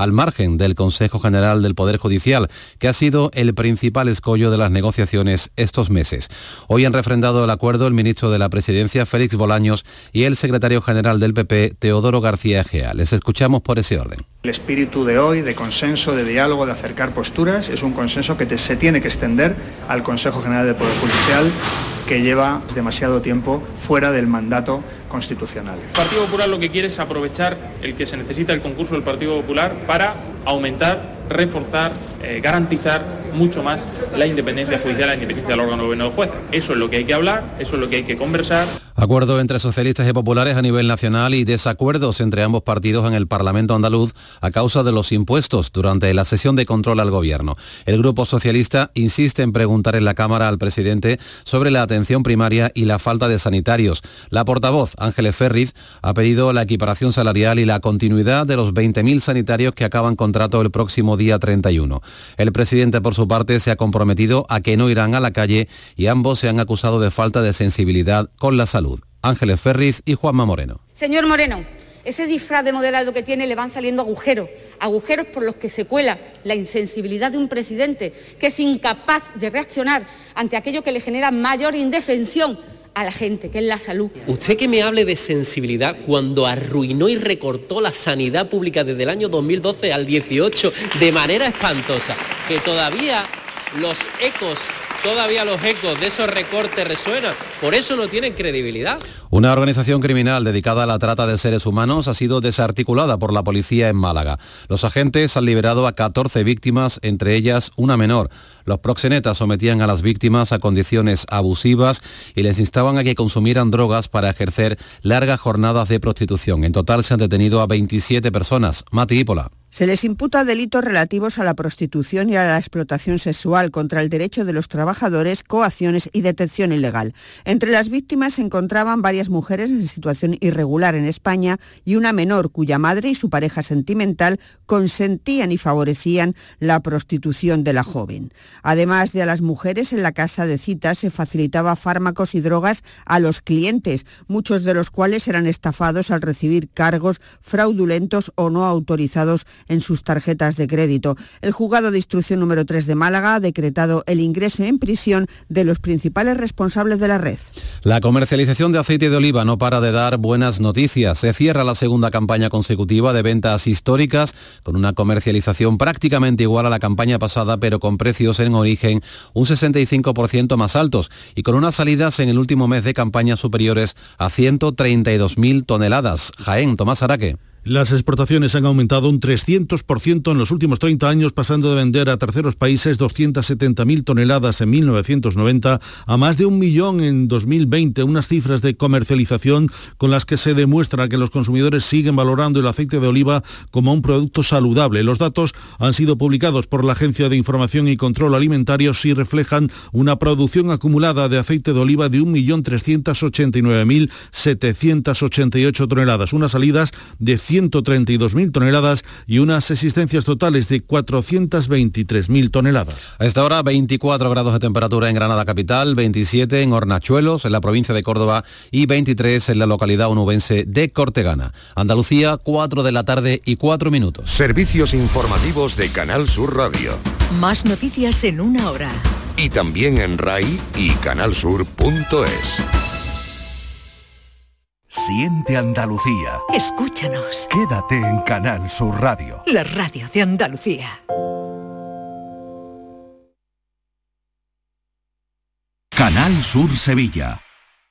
al margen del Consejo General del Poder Judicial, que ha sido el principal escollo de las negociaciones estos meses. Hoy han refrendado el acuerdo el ministro de la Presidencia, Félix Bolaños, y el secretario general del PP, Teodoro García Egea. Les escuchamos por ese orden. El espíritu de hoy, de consenso, de diálogo, de acercar posturas, es un consenso que se tiene que extender al Consejo General del Poder Judicial, que lleva demasiado tiempo fuera del mandato constitucional. El Partido Popular lo que quiere es aprovechar el que se necesita el concurso del Partido Popular para aumentar, reforzar, eh, garantizar mucho más la independencia judicial, la independencia del órgano de gobierno de jueces. Eso es lo que hay que hablar, eso es lo que hay que conversar. Acuerdo entre socialistas y populares a nivel nacional y desacuerdos entre ambos partidos en el Parlamento andaluz a causa de los impuestos durante la sesión de control al gobierno. El Grupo Socialista insiste en preguntar en la Cámara al presidente sobre la atención primaria y la falta de sanitarios. La portavoz, Ángeles Ferriz, ha pedido la equiparación salarial y la continuidad de los 20.000 sanitarios que acaban contrato el próximo día 31. El presidente, por su parte, se ha comprometido a que no irán a la calle y ambos se han acusado de falta de sensibilidad con la salud. Ángeles Ferriz y Juanma Moreno. Señor Moreno, ese disfraz de moderado que tiene le van saliendo agujeros, agujeros por los que se cuela la insensibilidad de un presidente que es incapaz de reaccionar ante aquello que le genera mayor indefensión a la gente, que es la salud. Usted que me hable de sensibilidad cuando arruinó y recortó la sanidad pública desde el año 2012 al 18 de manera espantosa, que todavía los ecos todavía los ecos de esos recortes resuenan. Por eso no tienen credibilidad. Una organización criminal dedicada a la trata de seres humanos ha sido desarticulada por la policía en Málaga. Los agentes han liberado a 14 víctimas, entre ellas una menor. Los proxenetas sometían a las víctimas a condiciones abusivas y les instaban a que consumieran drogas para ejercer largas jornadas de prostitución. En total se han detenido a 27 personas. Mati Hípola. Se les imputa delitos relativos a la prostitución y a la explotación sexual contra el derecho de los trabajadores, coacciones y detención ilegal. Entre las víctimas se encontraban varias mujeres en situación irregular en España y una menor cuya madre y su pareja sentimental consentían y favorecían la prostitución de la joven. Además de a las mujeres, en la casa de citas se facilitaba fármacos y drogas a los clientes, muchos de los cuales eran estafados al recibir cargos fraudulentos o no autorizados en sus tarjetas de crédito. El juzgado de instrucción número 3 de Málaga ha decretado el ingreso en prisión de los principales responsables de la red. La comercialización de aceite de oliva no para de dar buenas noticias. Se cierra la segunda campaña consecutiva de ventas históricas con una comercialización prácticamente igual a la campaña pasada, pero con precios en origen un 65% más altos y con unas salidas en el último mes de campaña superiores a 132.000 toneladas. Jaén, Tomás Araque. Las exportaciones han aumentado un 300% en los últimos 30 años, pasando de vender a terceros países 270.000 toneladas en 1990 a más de un millón en 2020, unas cifras de comercialización con las que se demuestra que los consumidores siguen valorando el aceite de oliva como un producto saludable. Los datos han sido publicados por la Agencia de Información y Control Alimentario y reflejan una producción acumulada de aceite de oliva de 1.389.788 toneladas, unas salidas de 132.000 toneladas y unas existencias totales de 423.000 toneladas. A esta hora 24 grados de temperatura en Granada capital, 27 en Hornachuelos, en la provincia de Córdoba y 23 en la localidad onubense de Cortegana. Andalucía, 4 de la tarde y 4 minutos. Servicios informativos de Canal Sur Radio. Más noticias en una hora. Y también en RAI y canalsur.es. Siente Andalucía. Escúchanos. Quédate en Canal Sur Radio. La radio de Andalucía. Canal Sur Sevilla.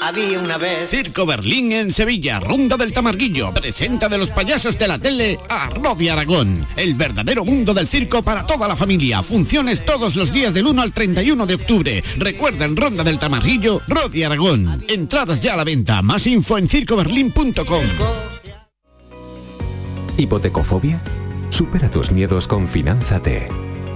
Había una vez. Circo Berlín en Sevilla, Ronda del Tamarguillo. Presenta de los payasos de la tele a Rodi Aragón. El verdadero mundo del circo para toda la familia. Funciones todos los días del 1 al 31 de octubre. Recuerda en Ronda del Tamarguillo, Rodi Aragón. Entradas ya a la venta. Más info en circoberlín.com. ¿Hipotecofobia? Supera tus miedos con Finanzate.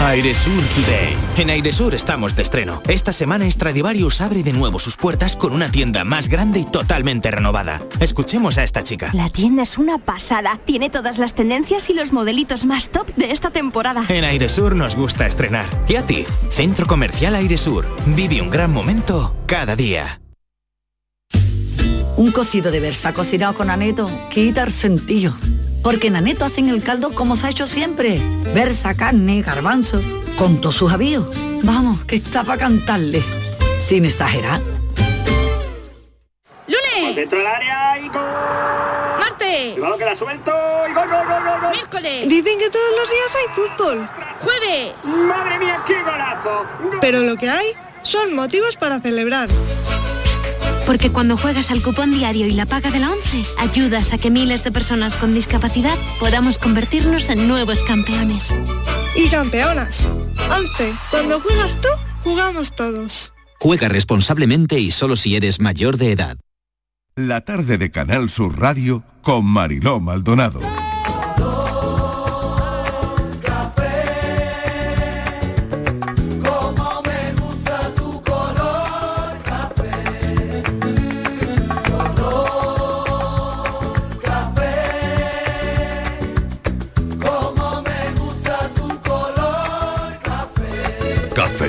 Airesur Today. En Airesur estamos de estreno. Esta semana Stradivarius abre de nuevo sus puertas con una tienda más grande y totalmente renovada. Escuchemos a esta chica. La tienda es una pasada. Tiene todas las tendencias y los modelitos más top de esta temporada. En Airesur nos gusta estrenar. ¿Y a ti? Centro Comercial Airesur. Vive un gran momento cada día. Un cocido de versa cocinado con aneto quita el sentido. Porque en aneto hacen el caldo como se ha hecho siempre. Versa, carne, garbanzo, con todos sus avíos. Vamos, que está para cantarle. Sin exagerar. ¡Lunes! Dentro del área y gol. ¡Martes! Cuidado que la suelto y gol, gol, gol, gol, gol. ¡Miércoles! Dicen que todos los días hay fútbol. ¡Jueves! ¡Madre mía, qué golazo! Pero lo que hay son motivos para celebrar. Porque cuando juegas al cupón diario y la paga de la 11, ayudas a que miles de personas con discapacidad podamos convertirnos en nuevos campeones. Y campeonas. 11. Cuando juegas tú, jugamos todos. Juega responsablemente y solo si eres mayor de edad. La tarde de Canal Sur Radio con Mariló Maldonado.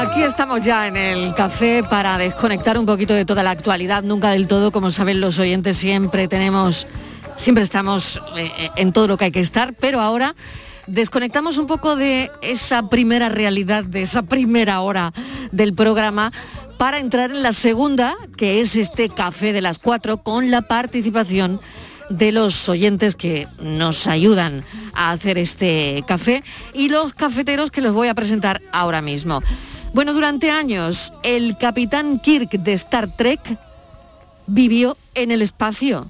Aquí estamos ya en el café para desconectar un poquito de toda la actualidad, nunca del todo, como saben los oyentes, siempre tenemos, siempre estamos eh, en todo lo que hay que estar, pero ahora desconectamos un poco de esa primera realidad, de esa primera hora del programa para entrar en la segunda, que es este café de las cuatro, con la participación de los oyentes que nos ayudan a hacer este café y los cafeteros que los voy a presentar ahora mismo. Bueno, durante años el capitán Kirk de Star Trek vivió en el espacio.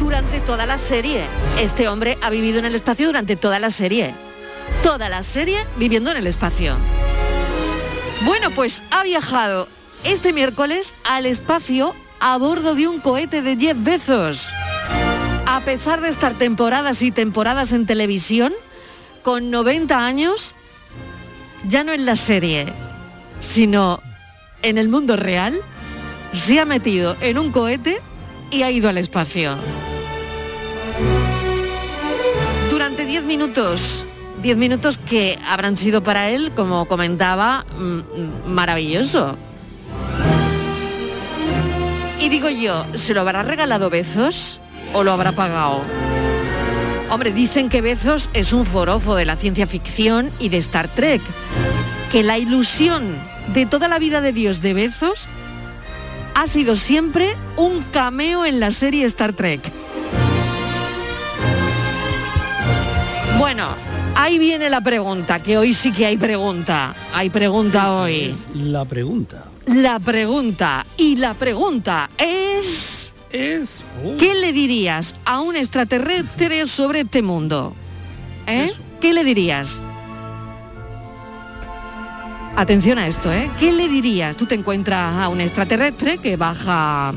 Durante toda la serie. Este hombre ha vivido en el espacio durante toda la serie. Toda la serie viviendo en el espacio. Bueno, pues ha viajado este miércoles al espacio a bordo de un cohete de Jeff Bezos. A pesar de estar temporadas y temporadas en televisión, con 90 años, ya no en la serie, sino en el mundo real, se ha metido en un cohete y ha ido al espacio. Durante 10 minutos, 10 minutos que habrán sido para él, como comentaba, mm, maravilloso. Y digo yo, ¿se lo habrá regalado Bezos o lo habrá pagado? Hombre, dicen que Bezos es un forofo de la ciencia ficción y de Star Trek. Que la ilusión de toda la vida de Dios de Bezos ha sido siempre un cameo en la serie Star Trek. Bueno, ahí viene la pregunta, que hoy sí que hay pregunta. Hay pregunta hoy. La pregunta. La pregunta. Y la pregunta es... Es... ¿Qué le dirías a un extraterrestre sobre este mundo? ¿Eh? ¿Qué le dirías? Atención a esto, ¿eh? ¿Qué le dirías? Tú te encuentras a un extraterrestre que baja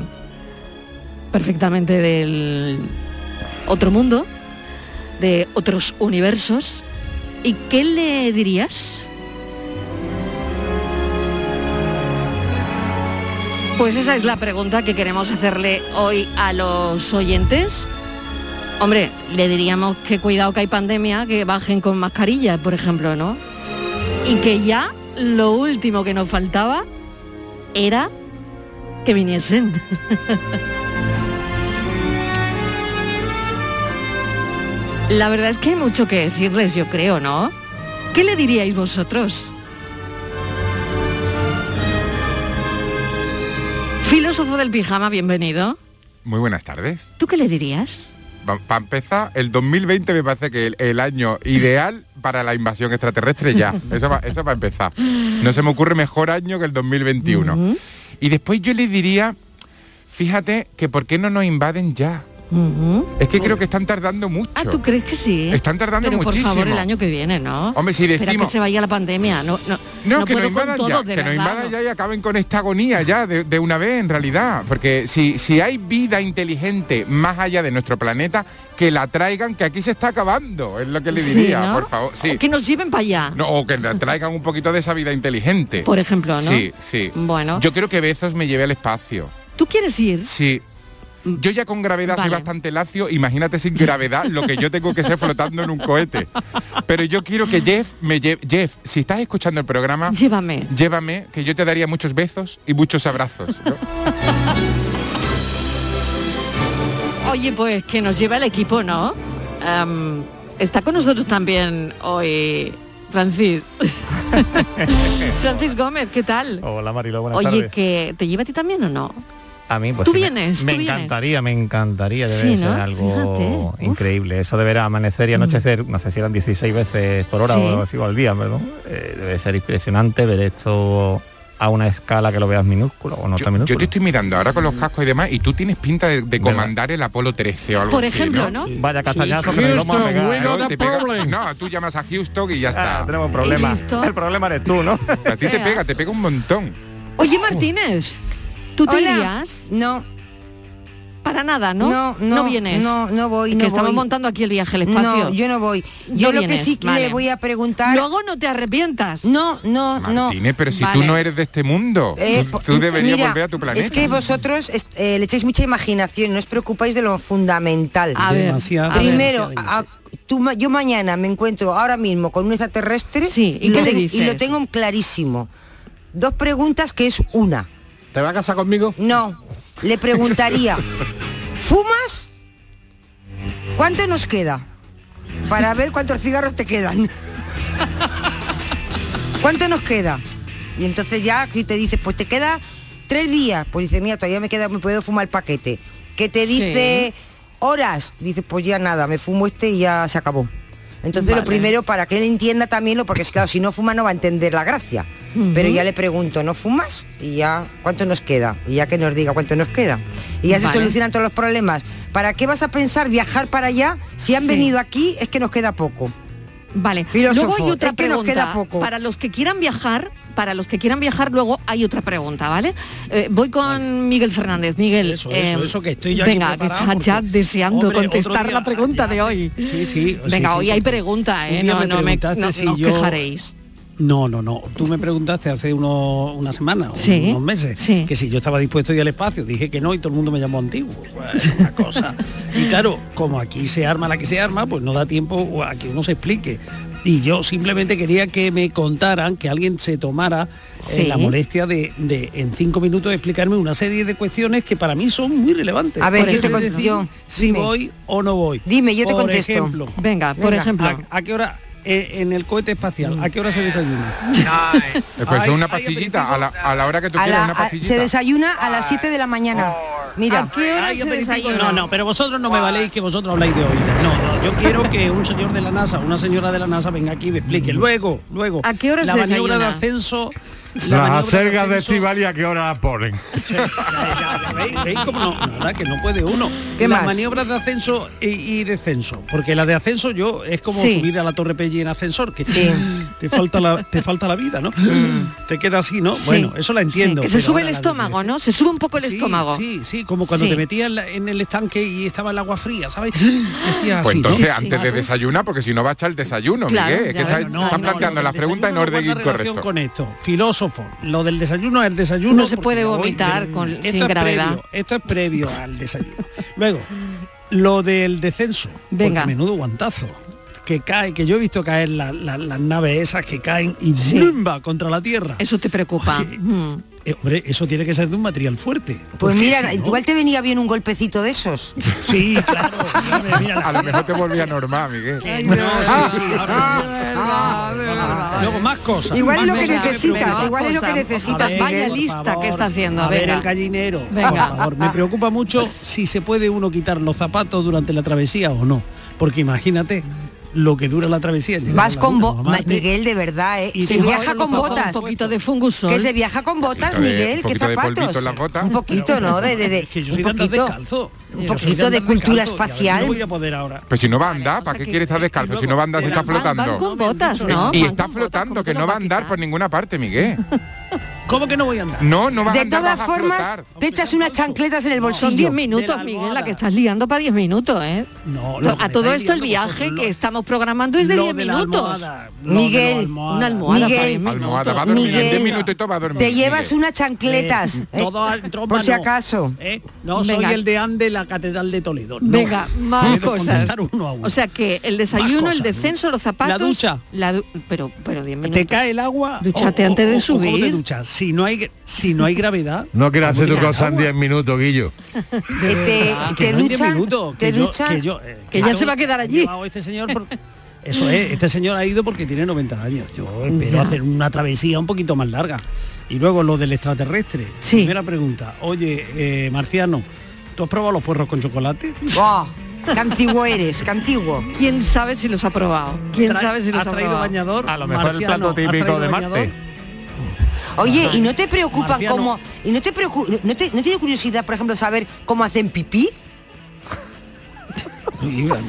perfectamente del otro mundo, de otros universos, ¿y qué le dirías? Pues esa es la pregunta que queremos hacerle hoy a los oyentes. Hombre, le diríamos que cuidado que hay pandemia, que bajen con mascarilla, por ejemplo, ¿no? Y que ya lo último que nos faltaba era que viniesen. La verdad es que hay mucho que decirles, yo creo, ¿no? ¿Qué le diríais vosotros? Filósofo del pijama, bienvenido. Muy buenas tardes. ¿Tú qué le dirías? Para empezar, el 2020 me parece que el, el año ideal para la invasión extraterrestre ya. Eso va, eso va a empezar. No se me ocurre mejor año que el 2021. Ujú, Y después yo le diría, fíjate que por qué no nos invaden ya. Es que creo que están tardando mucho. Ah, ¿tú crees que sí? Están tardando Pero por favor, muchísimo. el año que viene, ¿no? Hombre, si Espera decimos- que se vaya la pandemia. No, no, No, no que nos invadan ya, que nos verdad, invadan no. ya y acaben con esta agonía ya de, de una vez en realidad. Porque si, si hay vida inteligente más allá de nuestro planeta, que la traigan, que aquí se está acabando, es lo que le Sí, diría, ¿no? por favor. Sí. O que nos lleven para allá. No, o que traigan un poquito de esa vida inteligente. Por ejemplo, ¿no? Sí, sí. Bueno. Yo creo que Bezos me lleve al espacio. ¿Tú quieres ir? Sí. Yo ya con gravedad soy bastante lacio, imagínate sin gravedad lo que yo tengo que ser flotando en un cohete. Pero yo quiero que Jeff me lleve. Jeff, si estás escuchando el programa, Llévame. llévame, que yo te daría muchos besos y muchos abrazos. ¿no? Oye, pues que nos lleva el equipo, ¿no? Am, está con nosotros también hoy Francis. Francis Gómez, ¿qué tal? Hola Marilo, buenas Oye, tardes. que ¿te lleva a ti también o no? A mí, pues ¿Tú sí, me- vienes? Me, ¿Tú vienes? encantaría, me encantaría, debe Sí, ser ¿no? algo Fíjate, increíble. Eso de ver amanecer y anochecer, no sé si eran 16 veces por hora Sí. o algo así o al día, perdón. Eh, debe ser impresionante ver esto a una escala que lo veas minúsculo o no tan Yo minúsculo. te estoy mirando ahora con los cascos y demás y tú tienes pinta de, de comandar el Apolo 13 o algo Por así, ejemplo, ¿no? Vaya castañazo que nos vamos a pegar, ¿eh? No, te pega- no, tú llamas a Houston y ya está. Ah, tenemos problemas. El problema eres tú, ¿no? A ti te pega, te pega un montón. Oye, Martínez, ¿tú te Hola. irías? No. Para nada, ¿no? No, no, vienes. no, no voy, Que no estamos voy. montando aquí el viaje al espacio. No, yo no voy. No Yo lo que sí que vale. le voy a preguntar. Luego no te arrepientas. No, no, no. Martínez, pero si Vale. tú no eres de este mundo, Eh, tú, tú deberías mira, volver a tu planeta. Es que vosotros eh, le echáis mucha imaginación, no os preocupáis de lo fundamental. A ver, Demasiada. a ver. Primero, a- tú ma- yo mañana me encuentro ahora mismo con un extraterrestre Sí, ¿y lo qué le ten- dices? y lo tengo clarísimo. Dos preguntas que es una. ¿Te vas a casar conmigo? No, le preguntaría, ¿fumas? ¿Cuánto nos queda? Para ver cuántos cigarros te quedan. ¿Cuánto nos queda? Y entonces ya aquí te dice, pues te queda tres días. Pues dice, mira, todavía me queda, me puedo fumar el paquete. Que te dice horas, dice, pues ya nada, me fumo este y ya se acabó. Entonces Vale. lo primero, para que él entienda también lo, porque es claro, si no fuma no va a entender la gracia. Pero ya le pregunto, ¿no fumas? Y ya, ¿cuánto nos queda? Y ya que nos diga cuánto nos queda. Y ya se solucionan todos los problemas. ¿Para qué vas a pensar viajar para allá? Si han Sí. venido aquí es que nos queda poco. Vale. Filósofo, luego hay otra es que nos pregunta. queda poco. Para los que quieran viajar, para los que quieran viajar, luego hay otra pregunta, ¿vale? Eh, voy con Miguel Fernández. Miguel, Eso, eh, eso, eso, que estoy yo aquí Venga, que preparado estás ya porque, deseando hombre, contestar día- la pregunta de hoy. Sí, sí. Venga, sí, hoy sí, hay porque pregunta, un ¿eh? No, me no, me, no, si no os yo- quejaréis. No, no, no. Tú me preguntaste hace uno- una semana, o Sí, unos meses, sí. que si yo estaba dispuesto a ir al espacio. Dije que no y todo el mundo me llamó antiguo. Pues, una cosa. Y claro, como aquí se arma la que se arma, pues no da tiempo a que uno se explique. Y yo simplemente quería que me contaran, que alguien se tomara eh, la molestia de, de, en cinco minutos explicarme una serie de cuestiones que para mí son muy relevantes. A ver, yo te contesto si Dime. voy o no voy. Dime, yo te Por contesto. ejemplo, Venga, por Venga, ejemplo. ¿A, a qué hora en el cohete espacial? ¿A qué hora se desayuna? Después Hay- es una pastillita, a la, a la hora que tú A quieras, la- una a- pastillita. se desayuna a las 7 de la mañana. Mira. ¿A qué hora se desayuna? No, no, pero vosotros no me valéis que vosotros habláis de oídas. No, no, yo quiero que un señor de la NASA, una señora de la NASA venga aquí y me explique. Luego, luego. ¿A qué hora la se maniobra de ascenso. La Las acergas de ascenso- Estivali a qué hora las ponen. ¿Veis? ¿Veis cómo no? Nada, que no puede uno. ¿Qué Las más? maniobras de ascenso y, y descenso. Porque la de ascenso yo es como Sí. subir a la Torre Pelli en ascensor, que Sí. te falta la, te falta la vida, ¿no? Te queda así, ¿no? Sí. Bueno, eso la entiendo. Sí, que se sube el estómago, ¿no? Se sube un poco el Sí, estómago. Sí, sí, como cuando Sí. te metías en, el estanque y estaba el agua fría, ¿sabes? Pues entonces, antes de desayunar, porque si no va a echar el desayuno, Claro, Miguel. Es que ya está- ves, no, están no, planteando las preguntas en orden incorrecto. con esto. Filósofo, lo del desayuno es el desayuno. No se puede vomitar con- esto sin es gravedad. previo, esto es previo al desayuno. Luego, lo del descenso. porque Venga. menudo guantazo. Que cae, que yo he visto caer la- la- las naves esas que caen y Sí. ¡blumba! contra la tierra. Eso te preocupa. Oye, Mm. Eh, hombre, eso tiene que ser de un material fuerte. Pues mira, si no- igual te venía bien un golpecito de esos. Sí, claro. mira, A lo mejor te volvía normal, Miguel. Luego más cosas. Igual es lo que necesitas, igual es lo que A necesitas, ver, Vaya lista que está haciendo. A ver venga. el gallinero. Venga. Por favor, me preocupa mucho si se puede uno quitar los zapatos durante la travesía o no. Porque imagínate lo que dura la travesía. Vas con luna, bo- mamá, Ma- Miguel, de verdad, ¿eh? Y se viaja con botas. Un poquito de fungusol. Que se viaja con botas, Miguel, un ¿qué poquito de polvito zapatos? botas. Un poquito, ¿no? De, de, de- Es que yo un soy andar poquito, descalzo. un poquito de cultura espacial. voy a poder ahora. Pues si no va a andar, ¿para qué quiere estar descalzo? Si no va a andar, se está van flotando. con botas, ¿no? Y está botas, flotando, ¿cómo que no va a andar por ninguna parte, Miguel. ¿Cómo que no voy a andar? No, no vas a De andar, todas vas a formas, te echas unas chancletas en el Son bolsillo. 10 minutos, de la Miguel, la que estás liando para 10 minutos, ¿eh? No, lo a todo esto el viaje vosotros, que estamos programando es de lo 10 de la minutos. almohada, de Miguel, almohada. Una almohada para Miguel, 10 minutos. Almohada, va a dormir en Miguel, 10 minutos y todo va a dormir. Te llevas Miguel. unas chancletas. Eh, ¿eh? todo a- trompa por si acaso. ¿Eh? No soy el deán de la Catedral de Toledo. no. Venga, más cosas. contestar uno a uno. O sea que el desayuno, el descenso, los zapatos. La ducha. la du- pero, pero 10 minutos. te cae el agua Dúchate o- antes de o- o- o ¿cómo te subir. Si no hay si no hay gravedad No quieras hacer tu ¿cómo te cosa en cae el 10 minutos, Guillo. Que te, te Que no en 10 duchan, minutos, te que yo- duchan. que yo, eh, Que ya se va a quedar ha allí. este señor por- eso es este señor ha ido porque tiene 90 años yo espero Ya. hacer una travesía un poquito más larga y luego lo del extraterrestre Sí. primera pregunta oye eh, marciano ¿tú has probado los puerros con chocolate? ¡Qué antiguo eres! ¡Qué antiguo! ¿Quién sabe si los ha probado? ¿Quién Tra- sabe si los ¿Has ha traído probado? bañador? A lo mejor el plato ¿has típico de bañador? Oye, ¿y no te preocupa Marciano. cómo... ¿Y no te preocupa... No, te, ¿No tiene curiosidad, por ejemplo, saber cómo hacen pipí? Sí, por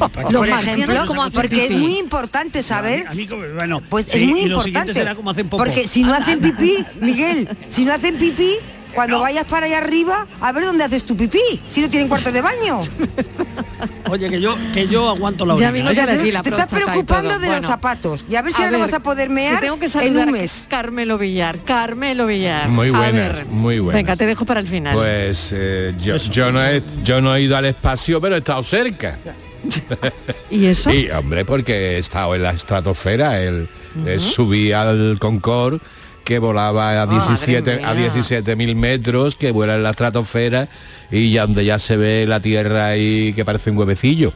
marcianos, ejemplo, ¿cómo hacen porque es muy importante saber... A mí como- bueno, Pues sí, es muy importante. será hacen. Porque si no hacen pipí, Miguel, si no hacen pipí, cuando vayas para allá arriba, a ver dónde haces tu pipí, si no tienen cuarto de baño. Oye, que yo que yo aguanto la orina. ¿eh? la te estás preocupando de Bueno. los zapatos. Y a ver si A ahora no vas a poder que mear tengo que en un a mes. Carmelo Villar. Carmelo Villar. Muy buenas, ver, muy buenas. Venga, te dejo para el final. Pues eh, yo, yo, no he, yo no he ido al espacio, pero he estado cerca. ¿Y eso? Y hombre, porque he estado en la estratosfera, el, eh, subí al Concorde que volaba a 17 a mía. 17 mil metros, que vuela en la estratosfera y ya donde ya se ve la tierra ahí que parece un huevecillo.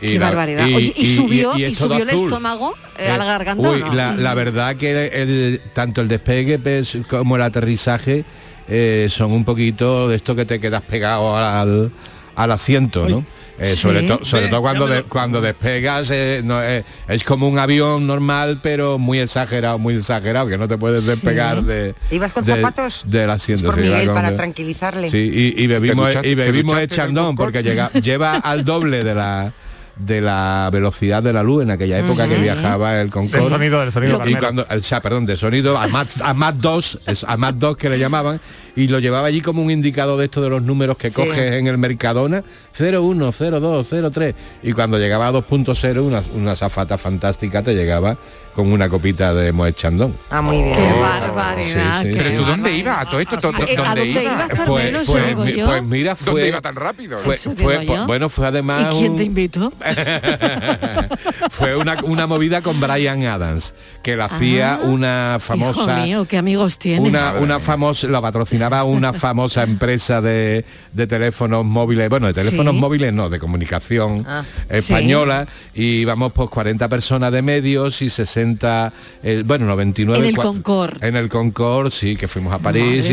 Y Qué la- barbaridad. Oye, ¿y, subió, y, es todo subió el azul. estómago eh, Eh, a la garganta? o uy, no? la, la verdad que el- tanto el despegue pues, como el aterrizaje eh, son un poquito de esto que te quedas pegado al, al asiento, ¿no? Eh, sobre Sí. to- sobre todo cuando, de- cuando despegas eh, no, eh, es como un avión normal pero muy exagerado muy exagerado que no te puedes despegar de ¿Ibas con de- zapatos? del asiento Por sí, Miguel, con- para tranquilizarle. Sí, y, y bebimos, y bebimos el Concorde? porque llega, lleva al doble de la de la velocidad de la luz en aquella época que viajaba el Concorde. Del sonido, del sonido, Y cuando, o sea, perdón, de sonido a más, a más 2, es a más 2 que le llamaban, y lo llevaba allí como un indicador de esto de los números que Sí. coges en el Mercadona, 01, 02, 03, y cuando llegaba a 2.0, una, una zafata fantástica te llegaba con una copita de Moet Chandon. Ah, muy bien. Qué Oh, barbaridad. sí, sí. qué ¿Pero tú dónde ibas? ¿A todo esto? ¿Dó- ¿A ¿Dónde ibas? ibas, Pues, pues, mi- pues mira, ¿Dónde fue, iba tan rápido? fue, fue- bueno, fue además ¿Y quién un- te invitó? fue una, una movida con Brian Adams, que la hacía una famosa... Ah, Hijo mío, qué amigos tienes. Una, una famosa, la patrocinaba una famosa empresa de, de teléfonos móviles, bueno, de teléfonos Sí. móviles no, de comunicación Ah. española, y íbamos pues 40 personas de medios y 60, eh, bueno, 99... En el Concorde. En el Concorde, sí, que fuimos a París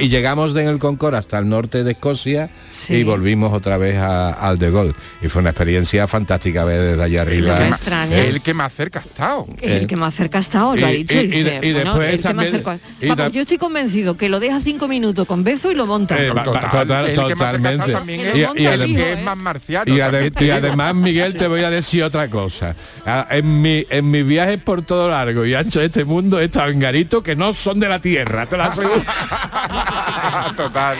y, llegamos de en el Concorde hasta el norte de Escocia Sí. y volvimos otra vez a- al de Gaulle. Y fue una experiencia fantástica ver desde allá arriba. extraña. El que más cerca ha estado. El que más cerca ha estado, lo y- ha dicho. y- después también- yo estoy convencido que lo deja cinco minutos con beso y lo monta. Eh, Total, total- totalmente. Y- adem- ¿eh? además, Miguel, te voy a decir otra cosa. Ah, En mi, en mis viajes por todo largo y ancho de este mundo he estado en garitos que no son de la Tierra, te lo aseguro. Total.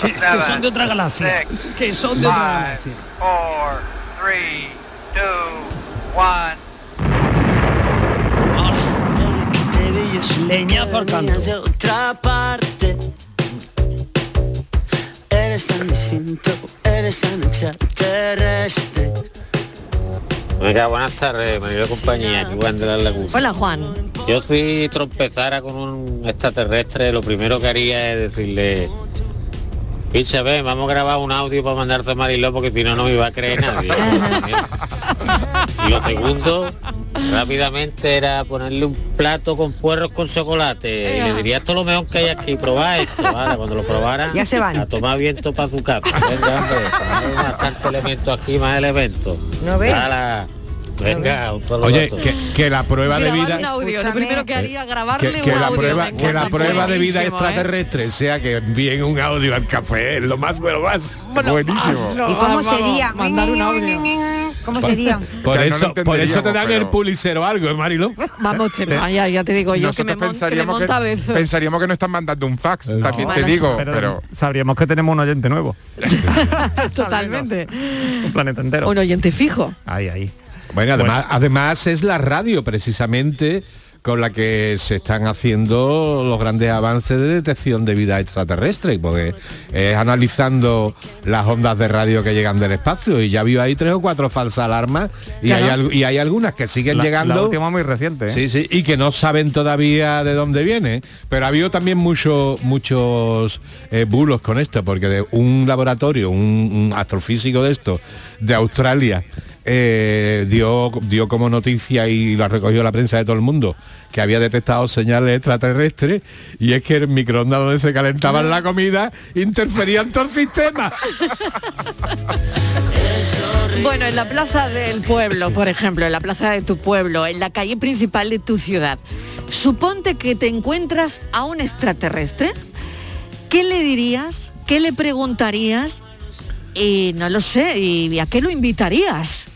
que, que son de otra galaxia. Que son de otra galaxia. four, three, two, one. Leñazo al Eres tan distinto, eres tan extraterrestre. Venga, buenas tardes, María compañía, aquí Juan de la Laguna. Hola Juan. Yo si trompezara con un extraterrestre, lo primero que haría es decirle, Ven, vamos a grabar un audio para mandarte a Mariló porque si no, no me iba a creer nadie. y lo segundo, rápidamente era ponerle un plato con puerros con chocolate. Y le diría, esto es lo mejor que hay aquí, probad esto. ¿vale? Cuando lo probara, Ya se van. a tomar viento para su casa. Venga, hombre, bastante elementos aquí, más elementos. No ve. Venga, Oye, que, que la prueba de vida... un audio, lo primero que haría grabarle Que, que un la audio. prueba, que la prueba de vida ¿eh? extraterrestre sea que envíen un audio al café, lo más de lo más. Buenísimo. ¿Y cómo Vamos, sería? mandar un audio. ¿Cómo sería? Por Que eso, lo por eso te dan entenderíamos, el pulicero algo, ¿eh, Marilo? Vamos, te- ya, ya te digo yo que me, mon- que me monta a veces. pensaríamos que no están mandando un fax, también Bueno, te digo, Pero, pero, sabríamos que tenemos un oyente nuevo. Totalmente. Un planeta entero. Un oyente fijo. Ahí, ahí. Bueno, además, además es la radio precisamente con la que se están haciendo los grandes avances de detección de vida extraterrestre, porque es analizando las ondas de radio que llegan del espacio y ya vio ahí tres o cuatro falsas alarmas y, hay, al- y hay algunas que siguen La- llegando. La última muy reciente. ¿eh? Sí, sí, y que no saben todavía de dónde viene. Pero ha habido también mucho- muchos eh, bulos con esto, porque de un laboratorio, un, un astrofísico de esto, de Australia, eh, dio, dio como noticia y lo recogió la prensa de todo el mundo, que había detectado señales extraterrestres y es que el microondas donde se calentaban la comida interfería en todo el sistema. Bueno, en la plaza del pueblo, por ejemplo, en la plaza de tu pueblo, en la calle principal de tu ciudad, suponte que te encuentras a un extraterrestre, ¿qué le dirías? ¿Qué le preguntarías? Y no lo sé, ¿y a qué lo invitarías?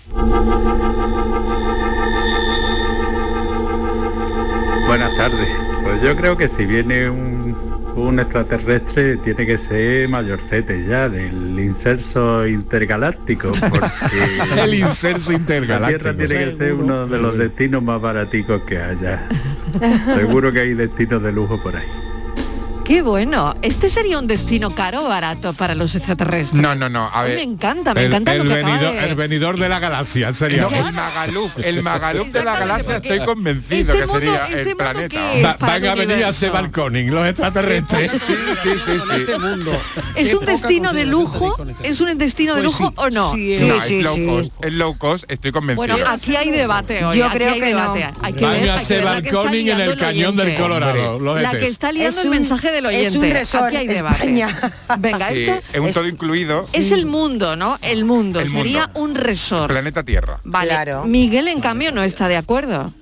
Buenas tardes. Pues yo creo que si viene un, un extraterrestre tiene que ser mayorcete ya, del inserso intergaláctico, porque El inserso intergaláctico. La Tierra tiene que ser uno de los destinos más baraticos que haya. Seguro que hay destinos de lujo por ahí. Qué bueno. ¿Este sería un destino caro o barato para los extraterrestres? no, no, no, a ver. me encanta, me El, encanta el lo que acaba venidor, de- el venidor de la galaxia sería. No, el Magaluf, el Magaluf de la galaxia estoy convencido este que mundo- sería este el mundo planeta. que- Va- para van el a venir a universo. Sebalconing, los extraterrestres. Sí, sí, sí, sí. Este mundo. ¿Es un destino de consideración lujo? este ¿Es un destino de Pues lujo o no? sí, es low sí. cost, es low cost, estoy convencido. Bueno, aquí hay debate hoy. Yo creo hay que no. debate. Hay que Van ver, a está Sebalconing en liando el cañón del. Colorado. La que está liando el mensaje del oyente. es un resort, Aquí hay. España. Venga, Sí, esto es un todo incluido. es el mundo, ¿no? El mundo. El Sería mundo. un resort. Planeta Tierra. Vale. Claro. Miguel, en cambio, no está de acuerdo.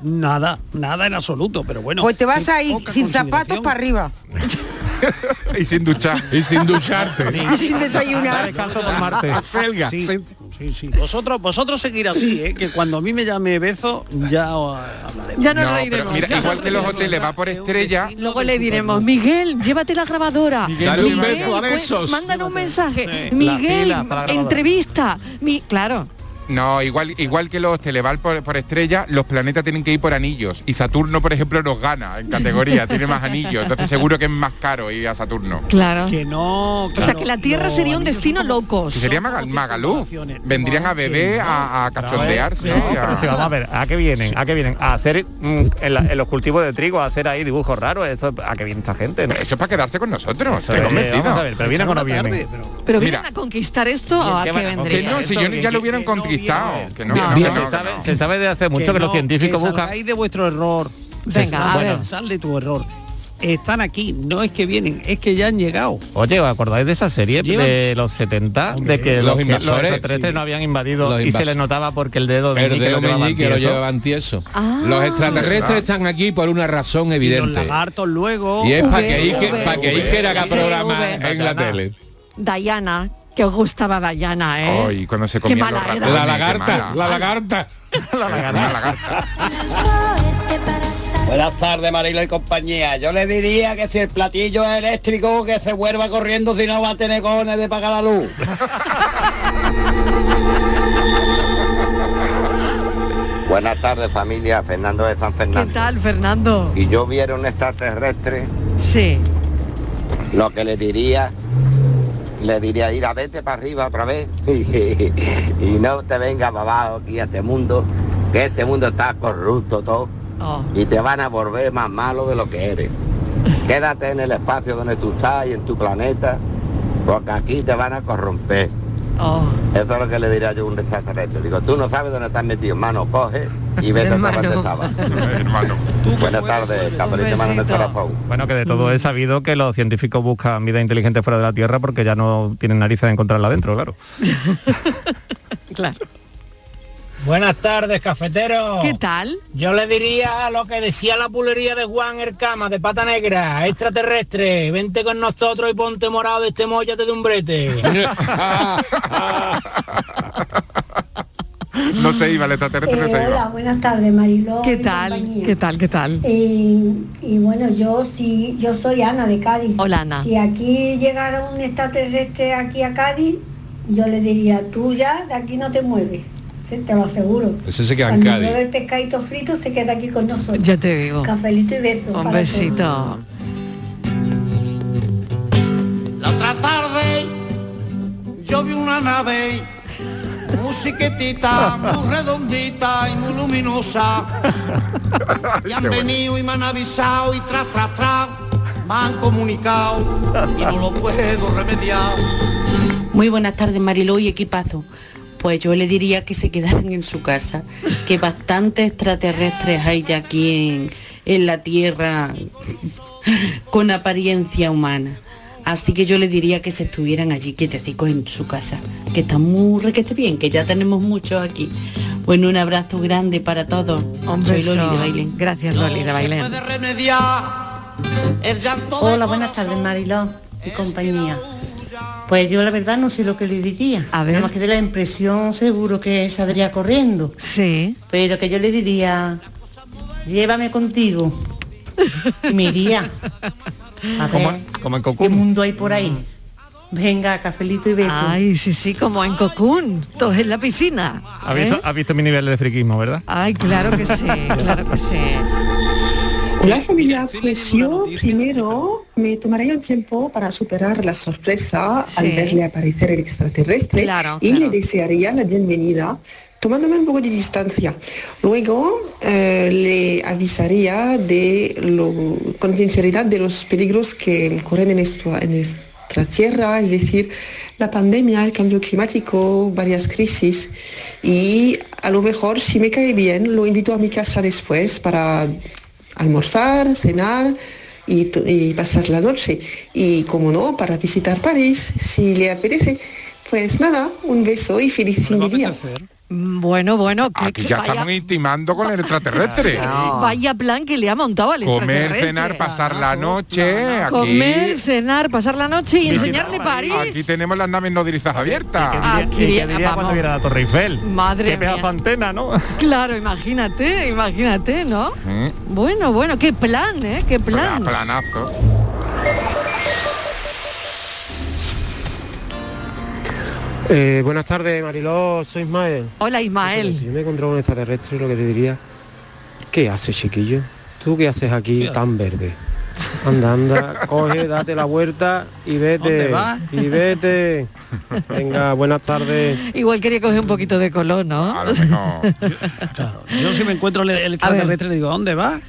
Nada, nada en absoluto, pero bueno. Pues te vas qué a ir poca sin zapatos para arriba. y sin duchar. Y sin ducharte. Y sin desayunar. Selga. Sí, sí, sí. Vosotros, vosotros seguir así, ¿eh? que cuando a mí me llame Bezo, ya os hablaremos. Ya No, pero reiremos. mira, ya igual que los hoteles va por estrella, Luego le diremos, Miguel, llévate la grabadora. Dale un beso a besos. Mándanos un mensaje. Miguel, entrevista. Mi, claro. No, igual, igual que los Televal por, por estrella, los planetas tienen que ir por anillos. Y Saturno, por ejemplo, nos gana en categoría, tiene más anillos. Entonces seguro que es más caro ir a Saturno. Claro. Que no. O sea que la Tierra sería un destino locos. Si sería Magal- Magaluf. Vendrían a beber, a, a cachondearse. No, pero si a- vamos a ver, ¿a qué vienen? ¿A qué vienen? A hacer mm, en, la- en los cultivos de trigo, a hacer ahí dibujos raros, eso ¿a qué viene esta gente? no? Eso es para quedarse con nosotros, Eso estoy es, convencido. vamos a ver, pero vienen o no vienen. tarde, pero- ¿Pero vienen Mira. a conquistar esto o a ¿Qué a Que no, si yo- ya lo hubieran que no conquistado. Que no, No. que no, se, que sabe, no. se sabe de hace mucho que, los no, científicos que buscan... salgáis de vuestro error. Venga, a Bueno. ver. Sal de tu error. Están aquí, no es que vienen, es que ya han llegado. Oye, ¿os acordáis de esa serie Llevan- de los 70? Hombre, de que los los, que- invasores, extraterrestres sí. no habían invadido Los y se les notaba porque el dedo de El meñique dedo lo llevaban meñique lo tieso. llevaban tieso. Ah. Los extraterrestres están aquí por una razón Y los evidente. lagartos luego. Y es para que Iker, V, pa' que Iker haga programa en la tele. Diana, que os gustaba Diana, ¿eh? Ay, cuando se Qué los era. ratones, La qué lagarta, la lagarta. La lagarta. Buenas tardes, Marilo y compañía. Yo le diría que si el platillo es eléctrico, que se vuelva corriendo si no va a tener cojones de pagar la luz. Buenas tardes familia, Fernando de San ¿Qué Fernando. tal, Fernando? Y yo viera un extraterrestre, Sí. lo que le diría le diría, ir a vete para arriba otra vez y, y no te vengas para abajo aquí a este mundo, que este mundo está corrupto todo Oh. y te van a volver más malo de lo que eres. Quédate en el espacio donde tú estás y en tu planeta, porque aquí te van a corromper. Oh. Eso es lo que le diría yo a un extraterrestre. Digo, tú no sabes dónde estás metido, hermano, coge y vete a donde estaba. hermano. Buenas tardes, mano en el corazón. Bueno, que de todo Mm. es sabido que los científicos buscan vida inteligente fuera de la Tierra porque ya no tienen narices de encontrarla dentro, claro. Claro. Buenas tardes, cafetero. ¿Qué tal? Yo le diría lo que decía la pulería de Juan El Cama, de pata negra, extraterrestre, vente con nosotros y ponte morado de este mollate de un brete. No se iba el extraterrestre, no se Eh, hola, buenas tardes, Mariló. ¿Qué tal? compañía. ¿Qué tal? ¿Qué tal? Eh, y bueno, yo sí, yo soy Ana de Cádiz. Hola, Ana. Si aquí llegara un extraterrestre aquí a Cádiz, yo le diría, tú ya de aquí no te mueves. Sí, te lo aseguro. Ese se queda en Cuando Cádiz. el pescadito frito se queda aquí con nosotros. Ya te digo. Cafelito y beso. Un besito. todos. La otra tarde yo vi una nave musiquetita muy redondita y muy luminosa. Y han venido y me han avisado y tras, tras, tras, me han comunicado y no lo puedo remediar. Muy buenas tardes, Mariló y equipazo. Pues yo le diría que se quedaran en su casa, que bastantes extraterrestres hay ya aquí en, en la Tierra con apariencia humana. Así que yo le diría que se estuvieran allí quietecicos en su casa, que está muy requete bien, que ya tenemos muchos aquí. Bueno, un abrazo grande para todos. Un Soy. Loli de Bailén. Gracias, Loli de Bailén. Hola, buenas tardes, Mariló y compañía. Pues yo la verdad no sé lo que le diría. A ver. Nada más que de la impresión seguro que saldría corriendo. Sí. Pero que yo le diría, llévame contigo. Y me iría. A Como, ver, como en ¿qué Cocoon. mundo hay por ahí? Venga, cafelito y beso. Ay, sí, sí, como en Cocoon, todos en la piscina. ¿Ha visto, ¿eh? ha visto mi nivel de friquismo, verdad? Ay, claro que sí, claro que sí. Hola familia, yo primero me tomaría un tiempo para superar la sorpresa al verle aparecer el extraterrestre Claro, y claro. le desearía la bienvenida tomándome un poco de distancia. Luego eh, le avisaría de lo, con sinceridad de los peligros que corren en, esto- en nuestra tierra, es decir, la pandemia, el cambio climático, varias crisis. Y a lo mejor, si me cae bien, lo invito a mi casa después para almorzar, cenar y, pasar la noche. Y como no, para visitar París, si le apetece. Pues nada, un beso y feliz fin de día. Bueno, bueno, que, Aquí que ya vaya, estamos intimando con el extraterrestre. vaya plan que le ha montado al Comer, extraterrestre. cenar, pasar la noche. Aquí, Comer, cenar, pasar la noche y enseñarle París. aquí tenemos las naves nodrizas abiertas. Aquí ¿Y qué viene, diría vamos. cuando viera la Torre Eiffel? Madre Qué pedazo antena, ¿no? Claro, imagínate, imagínate, ¿no? ¿Eh? Bueno, bueno, qué plan, ¿eh? Qué plan. Planazo. Eh, buenas tardes, Mariló, soy Ismael. Hola, Ismael. Si yo me encontraba un extraterrestre, lo que te diría, ¿qué haces, chiquillo? ¿Tú qué haces aquí tan verde? Anda, anda, coge, date la vuelta y vete. ¿Dónde vas? Y vete. Venga, buenas tardes. Igual quería coger un poquito de color, ¿no? Claro, yo si me encuentro el, el extraterrestre le digo, ¿dónde vas?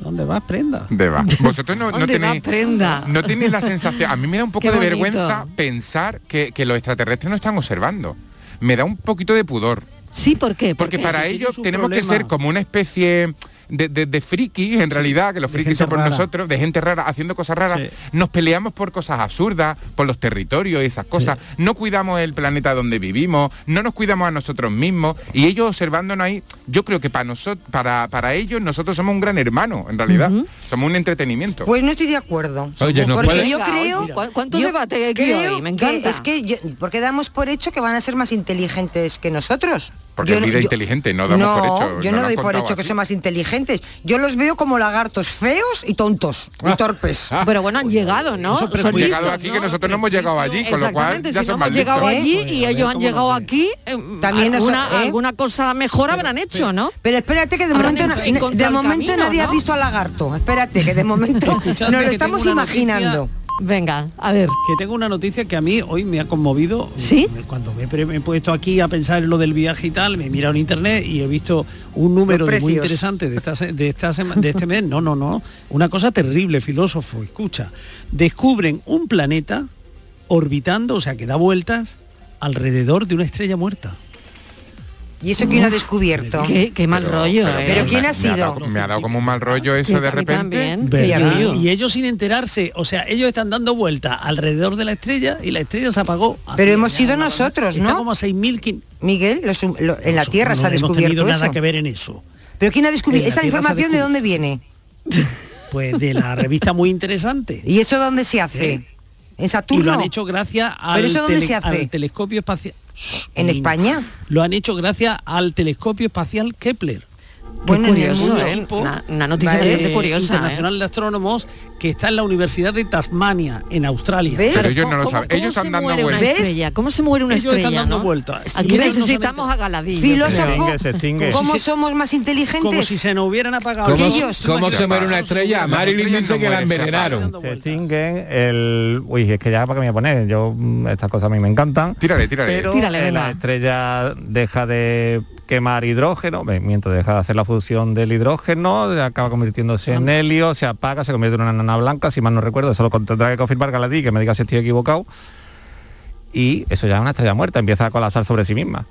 ¿Dónde vas, prenda? ¿Dónde va? Vosotros no, no ¿Dónde va, tenéis, prenda? no tenéis la sensación. A mí me da un poco Qué de bonito. vergüenza pensar que, que los extraterrestres no están observando. Me da un poquito de pudor. Sí, ¿por qué? ¿Por Porque qué? para ellos tenemos que ser como una especie de, de, de frikis, en realidad, que los frikis somos rara. nosotros, de gente rara, haciendo cosas raras. Nos peleamos por cosas absurdas, por los territorios y esas cosas. No cuidamos el planeta donde vivimos, no nos cuidamos a nosotros mismos. Y ellos observándonos ahí, yo creo que para nosotros, para, para ellos, nosotros somos un gran hermano, en realidad. Somos un entretenimiento. Pues no estoy de acuerdo. Oye, no porque puede- yo creo, oye, ¿cu- cuánto yo debate hay aquí creo hoy? Me que encanta. es que yo- porque damos por hecho que van a ser más inteligentes que nosotros. Porque Yo es no- vida yo- inteligente, no damos por hecho. yo no no lo doy por hecho que son más inteligentes. Yo los veo como lagartos feos y tontos Ah. y torpes. Pero bueno, han llegado, ¿no? Son Han llegado aquí ¿no? que nosotros no hemos llegado allí, con lo cual Exactamente, ya si no son hemos más llegado listos. allí Pues, y ellos han llegado aquí, eh, También eso, alguna, ¿eh? alguna cosa mejor habrán hecho, ¿no? Pero espérate que de Habrán momento, en- de momento camino, nadie ha ¿no? visto al lagarto. Espérate que de momento nos lo estamos imaginando. Venga, a ver. Que tengo una noticia que a mí hoy me ha conmovido. ¿Sí? Cuando me, he pre- me he puesto aquí a pensar en lo del viaje y tal, me he mirado en internet y he visto un número de muy interesante de, esta, de, esta sema- de este mes. No, no, no. Una cosa terrible, filósofo, escucha. Descubren un planeta orbitando, o sea, que da vueltas alrededor de una estrella muerta. ¿Y eso quién lo ha descubierto? Qué, qué mal rollo, ¿eh? ¿Pero quién ha Me ha sido? dado, me ha dado como un mal rollo eso Que de repente. Y ellos sin enterarse, o sea, ellos están dando vueltas alrededor de la estrella y la estrella se apagó. Pero Hace hemos sido nosotros, Está ¿no? como a 6.000 kin- Miguel, los hum- lo- en la Tierra se ha no hemos descubierto tenido nada que ver en eso. ¿Pero quién ha descubierto? ¿Esa información de dónde viene? Pues de la revista muy interesante. ¿Y eso dónde se hace? ¿En Y Saturno? lo han hecho gracias al, ¿Pero eso dónde tele- se hace? al telescopio espacial. ¿En. España? Lo han hecho gracias al telescopio espacial Kepler. Bueno, en el curioso, mundo. ¿eh? equipo Una, una noticia bastante eh, curiosa, ¿eh? internacional de astrónomos que está en la Universidad de Tasmania, en Australia. ¿Ves? Pero ellos no lo ¿Cómo- saben. Ellos se están dando muere una vueltas. estrella? ¿Cómo se muere una Ellos están estrella, dando no? vueltas. Aquí no necesitamos a Galadillo. Filósofo. ¿cómo somos más inteligentes? Como si se nos hubieran apagado. ¿Cómo, los- ellos- cómo se muere una estrella? Marilyn dice que la envenenaron. Se extinguen el... Uy, es que ya para qué me voy a poner. Yo, mm, estas cosas a mí me encantan. Tírale, tírale. Pero eh, la estrella deja de quemar hidrógeno, mientras deja de hacer la fusión del hidrógeno, acaba convirtiéndose en helio, se apaga, se convierte en una nana blanca, si mal no recuerdo, eso lo tendrá que confirmar Galadí, que me diga si estoy equivocado. Y eso ya es una estrella muerta, empieza a colapsar sobre sí misma.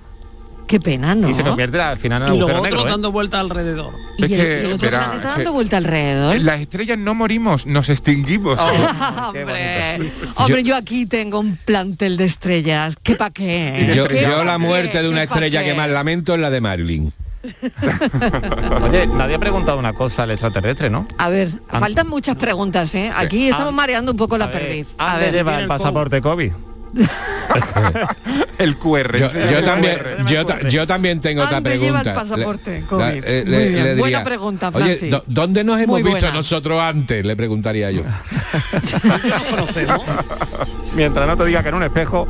Qué pena, ¿no? Y se convierte al final en Y agujero otros negro. ¿eh? dando vueltas alrededor. Y Es el, que, y el otro verá, planeta dando vuelta alrededor. Las estrellas no morimos, nos extinguimos. hombre, hombre, yo aquí tengo un plantel de estrellas. ¿Qué pa' qué? Yo, ¿Qué yo pa' la qué? muerte de una ¿Qué pa' estrella que más lamento es la de Marilyn. Oye, nadie ha preguntado una cosa al extraterrestre, ¿no? A ver, An- faltan muchas preguntas, ¿eh? Aquí estamos An- mareando un poco la perdiz. A ¿Dónde ver, lleva el pasaporte COVID? El QR. Yo, sí, yo el también, QR. yo, ta- yo también tengo otra ¿Dónde lleva pregunta. el pasaporte Le- COVID? la- eh, Muy le- bien, le buena pregunta, Francis. ¿dó- ¿dónde nos hemos Muy visto buena. nosotros antes? Le preguntaría yo. Mientras no te diga que en un espejo.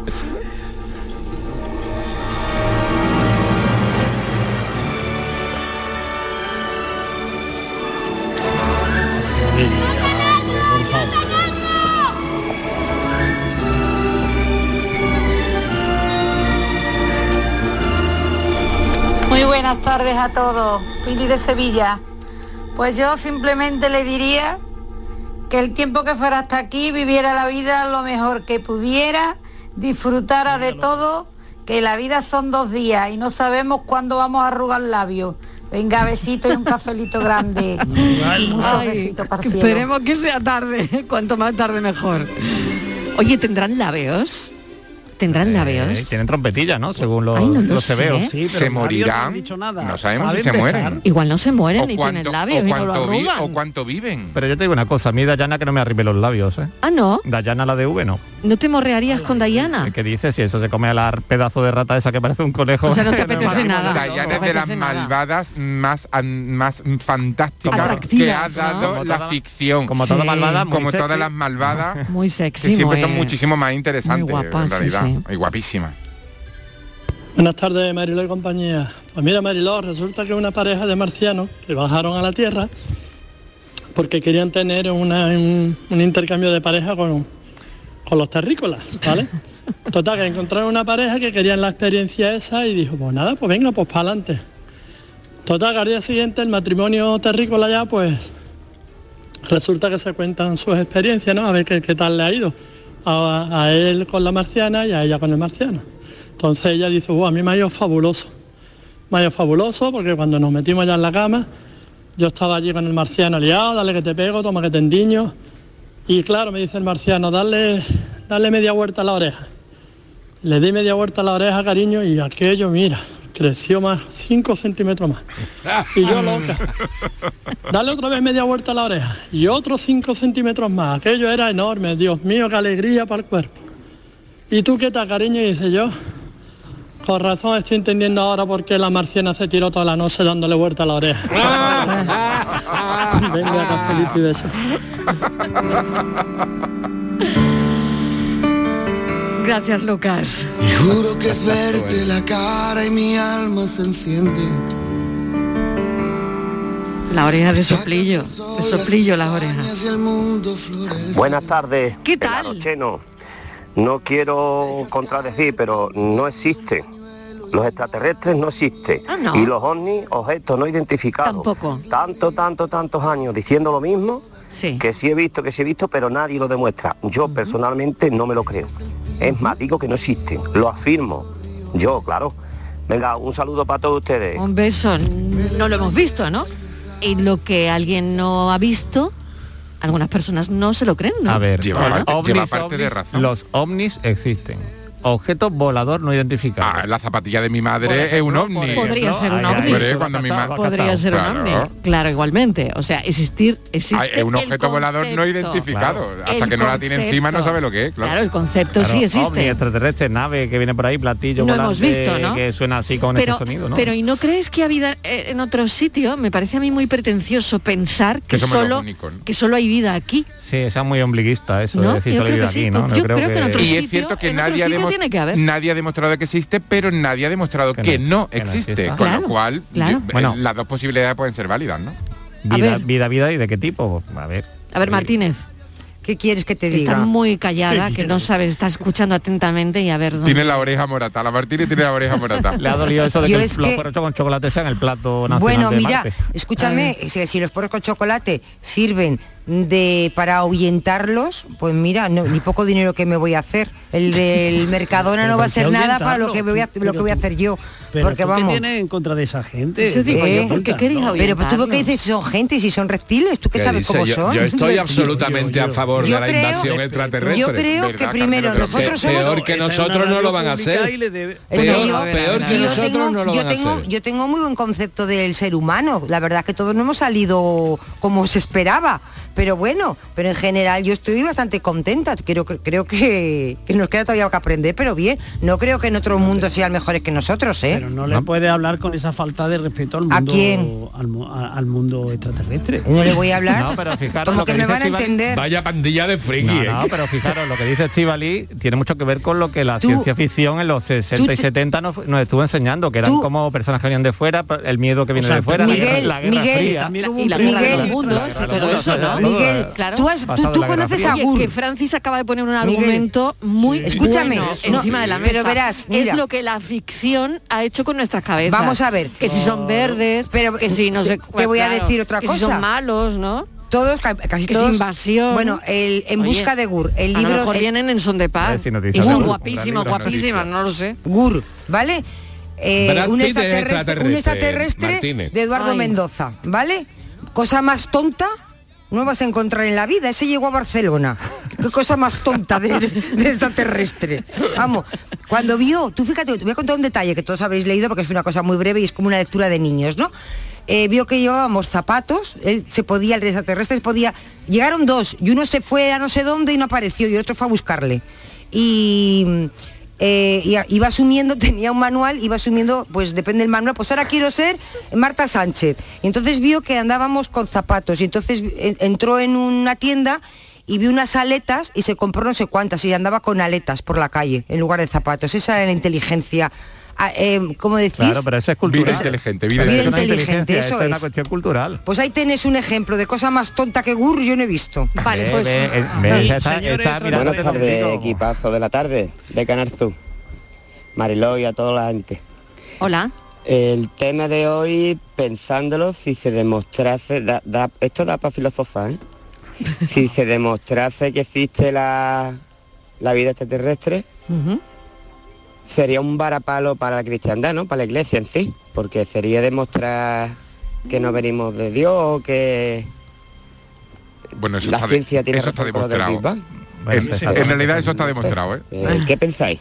Buenas tardes a todos. Pili de Sevilla. Pues yo simplemente le diría que el tiempo que fuera hasta aquí viviera la vida lo mejor que pudiera, disfrutara de todo, que la vida son dos días y no sabemos cuándo vamos a arrugar labios. Venga, besito y un cafelito grande. Muchos besitos para esperemos que sea tarde. Cuanto más tarde mejor. Oye, ¿tendrán labios? ¿Tendrán Eh, labios? tienen trompetillas, ¿no? Según los, Ay, no lo los. Sí, ¿Se morirán? No, dicho nada. No sabemos si ¿Saben se mueren. Igual no se mueren O ni cuánto, tienen labios o y no lo cuánto vi- arrugan. o cuánto viven. Pero yo te digo una cosa, a mí Dayana que no me arribe los labios, ¿eh? Ah, no. Dayana la de V no. ¿No te morrearías con Dayana? ¿Qué dices? Si eso se come a la pedazo de rata esa que parece un conejo. O sea, no te en el apetece matrimonio. nada. Dayana es de las malvadas más, más fantásticas que ha dado la ficción. Como toda Sí. malvada, muy Como todas las malvadas, Muy que sexy. siempre muy- son muchísimo más interesantes, en sí, realidad. Sí. Y guapísimas. Buenas tardes, Mariló y compañía. Pues mira, Mariló, resulta que una pareja de marcianos que bajaron a la Tierra porque querían tener una- un, un intercambio de pareja con, con los terrícolas, ¿vale? Total, que encontraron una pareja que querían la experiencia esa y dijo, pues nada, pues venga, pues para adelante. Total, que al día siguiente el matrimonio terrícola ya, pues resulta que se cuentan sus experiencias, ¿no? A ver qué, qué tal le ha ido. A, él con la marciana y a ella con el marciano. Entonces ella dice, "Buah, a mí me ha ido fabuloso. Me ha ido fabuloso porque cuando nos metimos ya en la cama, yo estaba allí con el marciano liado, dale que te pego, toma que te endiño. Y claro, me dice el marciano, dale, dale media vuelta a la oreja. Le di media vuelta a la oreja, cariño, y aquello, mira, creció más, 5 centímetros más. Y yo loca. Dale otra vez media vuelta a la oreja. Y otros 5 centímetros más. Aquello era enorme. Dios mío, qué alegría para el cuerpo. ¿Y tú qué tal, cariño? Y dice yo. Con razón estoy entendiendo ahora por qué la marciana se tiró toda la noche dándole vuelta a la oreja. Venga, cafelito y beso. Gracias, Lucas. Y juro que es verte la cara y mi alma se enciende. La oreja de soplillo, de soplillo las orejas. Buenas tardes. ¿Qué tal? Cheno. No quiero contradecir, pero no existen. Los extraterrestres no existen. Ah, no. Y los ovnis, objetos no identificados. Tampoco. Tanto, tanto, tantos años diciendo lo mismo, que sí he visto, que sí he visto, pero nadie lo demuestra. Yo personalmente no me lo creo. Es más, digo que no existen. Lo afirmo. Yo, claro. Venga, un saludo para todos ustedes. Un beso, no lo hemos visto, ¿no? Y lo que alguien no ha visto, algunas personas no se lo creen, ¿no? A ver, Lleva parte- lleva ovnis, parte de razón. los ovnis existen. Objetos volador no identificados. Ah, la zapatilla de mi madre es un ovni. Podría ser un ovni. Podría ser un Claro. ovni. Claro, igualmente. O sea, existir, existe Ay, es un el objeto volador no identificado. Hasta El que no la tiene encima no sabe lo que es. Claro, Claro, el concepto sí Ovni, existe. extraterrestre, nave que viene por ahí, platillo No volante, hemos visto, ¿no? que suena así con pero, ese sonido, ¿no? pero ¿y no crees que ha vida eh, en otros sitios? Me parece a mí muy pretencioso pensar que, Que solo que solo hay vida aquí. Sí, esa es muy ombliguista eso ¿No? de decir Yo solo creo vida sí, aquí, ¿no? pues yo creo que en otro y es cierto que nadie ha, tiene que haber. nadie ha demostrado que existe, pero nadie ha demostrado que, no, que no existe. exista. Con Claro, lo cual, claro. yo- Bueno. las dos posibilidades pueden ser válidas, ¿no? Vida, vida, vida y de qué tipo. A ver. A ver, Martínez. ¿Qué quieres que te Está diga? muy callada, ¿Qué que no sabes, está escuchando atentamente y a ver dónde. Tiene la oreja morata. La Martínez tiene la oreja morata. Le ha dolido eso de Yo que es los que- porros con chocolate sean el plato nacional Bueno, de mira, Marte. escúchame, si, si los porros con chocolate sirven de para ahuyentarlos, pues mira, no, ni poco dinero que me voy a hacer. El del Mercadona no va a ¿por qué ser nada para lo que voy a, lo que voy a hacer yo. Pero porque tú qué vamos. tienes en contra de esa gente. Eso digo ¿Eh? yo, ¿por qué queréis Pero pues, tú que dices si son gente y si son reptiles, tú qué ¿Qué sabes dice? cómo Yo- son. yo estoy absolutamente a favor de la creo- invasión extraterrestre. Yo creo que primero Pero nosotros somos peor que nosotros no lo van a hacer. Es que Peor, que nosotros tengo, no lo yo van a tengo, hacer. yo tengo muy buen concepto del ser humano. La verdad es que todos no hemos salido como se esperaba. Pero bueno, pero en general yo estoy bastante contenta. Creo, creo que, que nos queda todavía que aprender, pero bien. No creo que en otro mundo sean mejores que nosotros, ¿eh? Pero no le puede hablar con esa falta de respeto al ¿A mundo quién? Al, mu- a- al mundo extraterrestre. No le voy a hablar. No, pero fijaros Como que que me van a entender. Vaya pandilla de friki. No, ¿eh? no, pero fijaros, lo que dice Estivali tiene mucho que ver con lo que la Tú- ciencia ficción en los 60 tú y te- 70 nos, nos estuvo enseñando, que eran Tú- como personas que venían de fuera, el miedo que viene sea, de fuera, la Miguel, guerra, la guerra Miguel, fría. también hubo y la Miguel, los mundos la y guerra todo de los eso, ¿no? Miguel, Claro. tú, has- conoces a Oye, Gur. que Francis acaba de poner un Miguel. argumento muy Escúchame, bueno no, encima de la mesa. pero verás, mira. es lo que la ficción ha hecho con nuestras cabezas. Vamos a ver. Que si son verdes, Pero, que si no te- sé te voy a decir otra que cosa. si son malos, ¿no? Todos, ca- casi Que es todos. invasión. Bueno, el En Oye, busca de Gur, el a lo libro. mejor el- vienen en son de A paz. si guapísimas, Son guapísimas, no lo sé. Gur, ¿vale? Eh, un, es extraterrestre, un extraterrestre, extraterrestre Martínez. de Eduardo Ay. Mendoza, ¿vale? Cosa más tonta no vas a encontrar en la vida. Ese llegó a Barcelona. Qué cosa más tonta de, de extraterrestre. Vamos, cuando vio, tú fíjate, te voy a contar un detalle que todos habréis leído porque es una cosa muy breve y es como una lectura de niños, ¿no? Eh, vio que llevábamos zapatos, él se podía, el extraterrestre podía. Llegaron dos y uno se fue a no sé dónde y no apareció y el otro fue a buscarle. Y eh, iba asumiendo, tenía un manual, iba asumiendo, pues depende del manual, pues ahora quiero ser Marta Sánchez. Y entonces vio que andábamos con zapatos y entonces en- entró en una tienda y vio unas aletas y se compró no sé cuántas y andaba con aletas por la calle en lugar de zapatos. Esa era la inteligencia. Ah, eh, ¿Cómo decís? Claro, pero eso es cultural. Vida inteligente, vida Vida es una inteligente, inteligencia, eso es una es. cuestión cultural. Pues ahí tenés un ejemplo de cosa más tonta que Gur yo no he visto. Vale, pues. eh, está- señores, está mirando Buenas tardes, equipazo de la tarde de Canal Sur. Mariló y a toda la gente. Hola. El tema de hoy, pensándolo, si se demostrase, da- da- esto da para filosofar, ¿eh? si se demostrase que existe la, la vida extraterrestre. Sería un varapalo para la cristiandad, ¿no? Para la iglesia en sí, porque sería demostrar que no venimos de Dios o que Bueno, eso la está, de- ciencia tiene eso está del demostrado. Bueno, En, sí, en sí. realidad eso está demostrado, ¿eh? Eh, ¿Qué pensáis?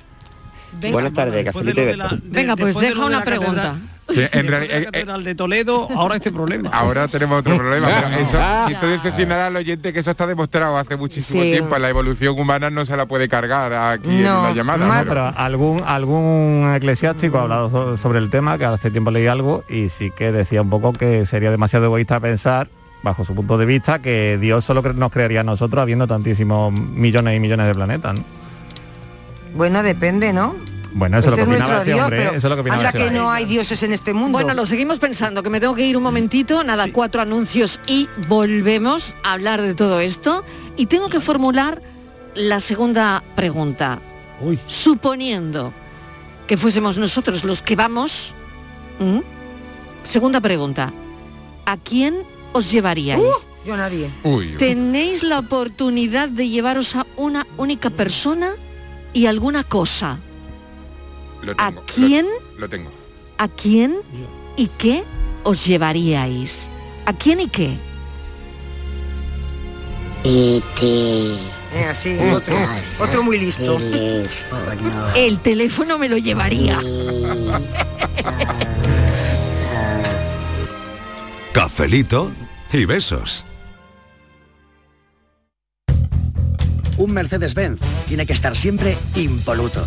Venga, Buenas tardes, de la- Venga, pues deja una pregunta. En realidad- la eh, eh, catedral de Toledo, ahora este problema. Ahora tenemos otro problema, pero eso, Ah. siento decepcionar al oyente que eso está demostrado hace muchísimo Sí. tiempo. La evolución humana no se la puede cargar aquí en No, una llamada. ma- pero- Pero algún algún eclesiástico ha hablado so- sobre el tema, que hace tiempo leí algo, y sí que decía un poco que sería demasiado egoísta pensar, bajo su punto de vista, que Dios solo nos crearía a nosotros habiendo tantísimos millones y millones de planetas. ¿no? Bueno, depende, ¿no? Bueno, eso es Ese lo que es opinaba ese Dios, hombre, ¿eh? pero eso es lo que opinaba anda ese que hombre. no hay dioses en este mundo. Bueno, lo seguimos pensando, que me tengo que ir un momentito, nada, cuatro anuncios y volvemos a hablar de todo esto. Y tengo que formular la segunda pregunta. Suponiendo que fuésemos nosotros los que vamos, ¿m? segunda pregunta, ¿a quién os llevaríais? Uh, yo a nadie. Tenéis la oportunidad de llevaros a una única persona y alguna cosa. Lo ¿A quién? Lo, lo tengo. ¿A quién y qué os llevaríais? ¿A quién y qué? Eh, así, otro, otro muy listo. El teléfono me lo llevaría. Cafelito y besos. Un Mercedes-Benz tiene que estar siempre impoluto.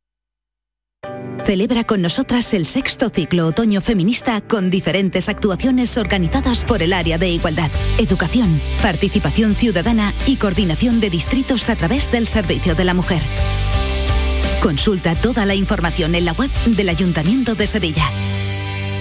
Celebra con nosotras el sexto ciclo otoño feminista con diferentes actuaciones organizadas por el área de igualdad, educación, participación ciudadana y coordinación de distritos a través del Servicio de la Mujer. Consulta toda la información en la web del Ayuntamiento de Sevilla.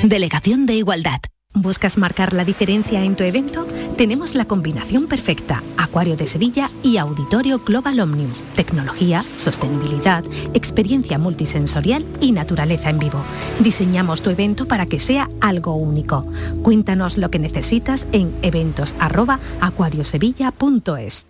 Delegación de Igualdad. ¿Buscas marcar la diferencia en tu evento? Tenemos la combinación perfecta, Acuario de Sevilla y Auditorio Global Omnium. Tecnología, sostenibilidad, experiencia multisensorial y naturaleza en vivo. Diseñamos tu evento para que sea algo único. Cuéntanos lo que necesitas en eventos@acuariosevilla.es.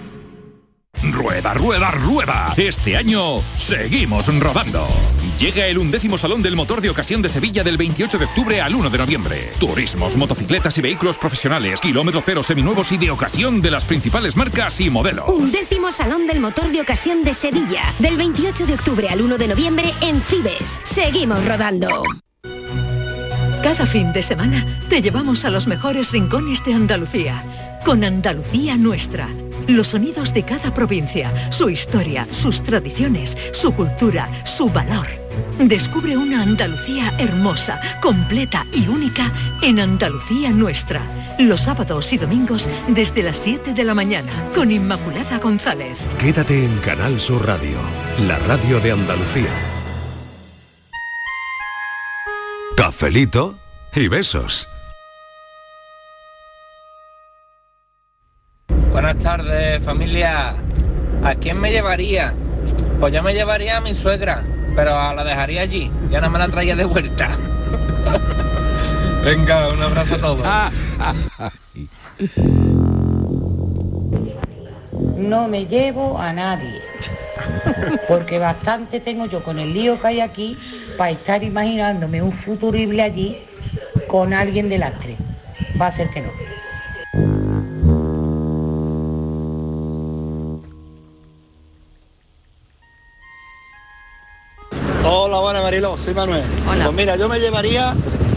Rueda, rueda, rueda. Este año seguimos rodando. Llega el undécimo Salón del Motor de Ocasión de Sevilla del 28 de octubre al 1 de noviembre. Turismos, motocicletas y vehículos profesionales, kilómetro cero seminuevos y de ocasión de las principales marcas y modelos. Un décimo Salón del Motor de Ocasión de Sevilla, del 28 de octubre al 1 de noviembre en Cibes. Seguimos rodando. Cada fin de semana te llevamos a los mejores rincones de Andalucía, con Andalucía Nuestra. Los sonidos de cada provincia, su historia, sus tradiciones, su cultura, su valor. Descubre una Andalucía hermosa, completa y única en Andalucía Nuestra. Los sábados y domingos desde las 7 de la mañana con Inmaculada González. Quédate en Canal Sur Radio, la radio de Andalucía. Cafelito y besos. Buenas tardes, familia. ¿A quién me llevaría? Pues yo me llevaría a mi suegra, pero la dejaría allí. Ya no me la traía de vuelta. Venga, un abrazo a todos. No me llevo a nadie. Porque bastante tengo yo con el lío que hay aquí para estar imaginándome un futurible allí con alguien de lastre. Va a ser que no. Hola, buenas Mariló, soy Manuel. Pues mira, yo me llevaría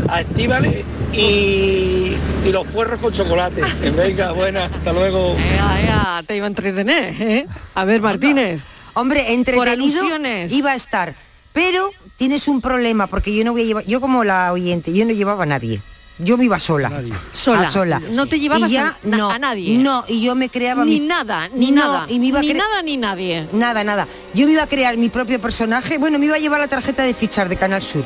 a Estíbales y, y los puerros con chocolate. Venga, buenas, hasta luego. Ea, ea, te iba a entretener, ¿eh? A ver, Martínez. Hombre, entretenido iba a estar. Pero tienes un problema, porque yo no voy a llevar, yo como la oyente, yo no llevaba a nadie. Yo me iba sola. Sola. A sola. No te llevabas Y a- ya, na- no, a nadie. No, y yo me creaba Ni mi- nada, ni No, nada. y me iba a ni nada ni nadie. Nada, nada. Yo me iba a crear mi propio personaje. Bueno, me iba a llevar la tarjeta de fichar de Canal Sur.